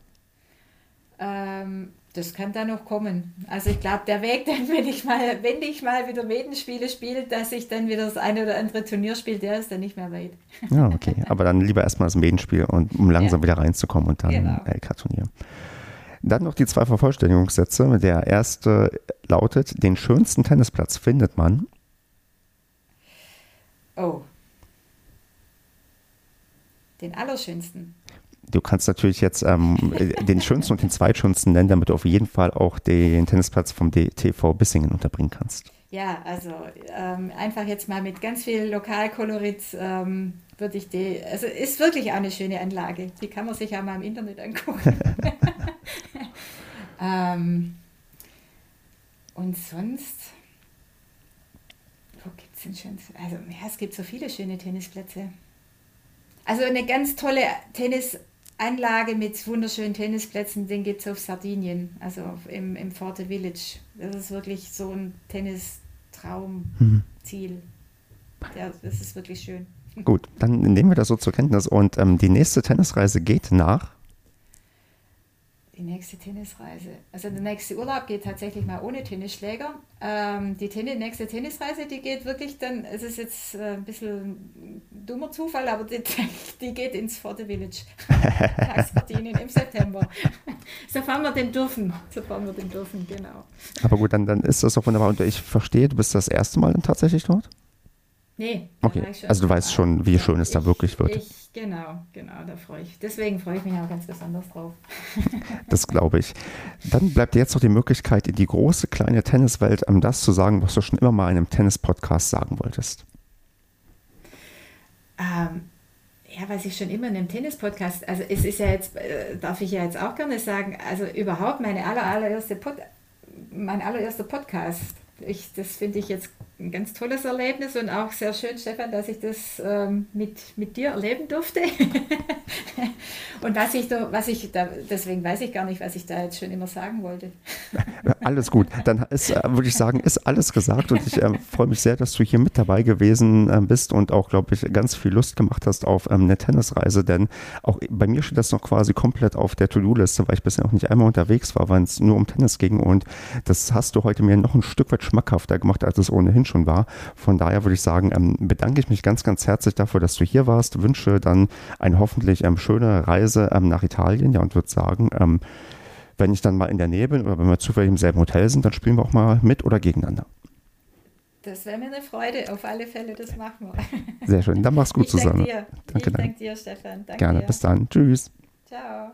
Ähm, das kann da noch kommen. Also ich glaube, der Weg, dann, wenn ich mal, wenn ich mal wieder Medenspiele spiele, dass ich dann wieder das eine oder andere Turnier spiele, der ist dann nicht mehr weit. Ja, okay. Aber dann lieber erstmal das Medenspiel und um langsam ja. wieder reinzukommen und dann genau. LK-Turnier. Dann noch die zwei Vervollständigungssätze. Der erste lautet: Den schönsten Tennisplatz findet man. Oh. Den allerschönsten. Du kannst natürlich jetzt ähm, den schönsten und den zweitschönsten nennen, damit du auf jeden Fall auch den Tennisplatz vom DTV Bissingen unterbringen kannst. Ja, also ähm, einfach jetzt mal mit ganz viel Lokalkolorit ähm, würde ich die, also ist wirklich auch eine schöne Anlage. Die kann man sich auch mal im Internet angucken. ähm, und sonst, wo gibt es denn schon, also ja, es gibt so viele schöne Tennisplätze. Also eine ganz tolle Tennisanlage mit wunderschönen Tennisplätzen, den gibt es auf Sardinien, also im, im Forte Village. Das ist wirklich so ein Tennistraumziel. Mhm. Ja, das ist wirklich schön. Gut, dann nehmen wir das so zur Kenntnis und ähm, die nächste Tennisreise geht nach die nächste Tennisreise. Also der nächste Urlaub geht tatsächlich mal ohne Tennisschläger. Ähm, die Tennis, nächste Tennisreise, die geht wirklich dann, es ist jetzt äh, ein bisschen ein dummer Zufall, aber die, die geht ins Forte Village. im September. Sofern wir den dürfen. Sofern wir den dürfen, genau. Aber gut, dann, dann ist das auch wunderbar. Und ich verstehe, du bist das erste Mal dann tatsächlich dort? Nee. Okay, also du weißt schon, wie schön es da wirklich wird. Ich, genau, genau, da freue ich. Deswegen freue ich mich auch ganz besonders drauf. das glaube ich. Dann bleibt dir jetzt noch die Möglichkeit, in die große, kleine Tenniswelt um das zu sagen, was du schon immer mal in einem Tennis-Podcast sagen wolltest. Ähm, ja, was ich schon immer in einem Tennis-Podcast, also es ist ja jetzt, äh, darf ich ja jetzt auch gerne sagen, also überhaupt meine aller, allererste Pod, mein allererster Podcast ich, das finde ich jetzt ein ganz tolles Erlebnis und auch sehr schön, Stefan, dass ich das ähm, mit, mit dir erleben durfte. und was ich da, was ich da, deswegen weiß ich gar nicht, was ich da jetzt schon immer sagen wollte. alles gut. Dann ist, äh, würde ich sagen, ist alles gesagt und ich äh, freue mich sehr, dass du hier mit dabei gewesen äh, bist und auch, glaube ich, ganz viel Lust gemacht hast auf ähm, eine Tennisreise, denn auch bei mir steht das noch quasi komplett auf der To-Do-Liste, weil ich bisher auch nicht einmal unterwegs war, weil es nur um Tennis ging und das hast du heute mir noch ein Stück weit schmackhafter gemacht, als es ohnehin schon war. Von daher würde ich sagen, ähm, bedanke ich mich ganz, ganz herzlich dafür, dass du hier warst. Wünsche dann eine hoffentlich ähm, schöne Reise ähm, nach Italien. Ja, und würde sagen, ähm, wenn ich dann mal in der Nähe bin oder wenn wir zufällig im selben Hotel sind, dann spielen wir auch mal mit oder gegeneinander. Das wäre mir eine Freude, auf alle Fälle, das machen wir. Sehr schön, dann mach's gut ich zusammen. Danke dir. Danke, ich danke dir, Stefan. Danke Gerne, dir. bis dann. Tschüss. Ciao.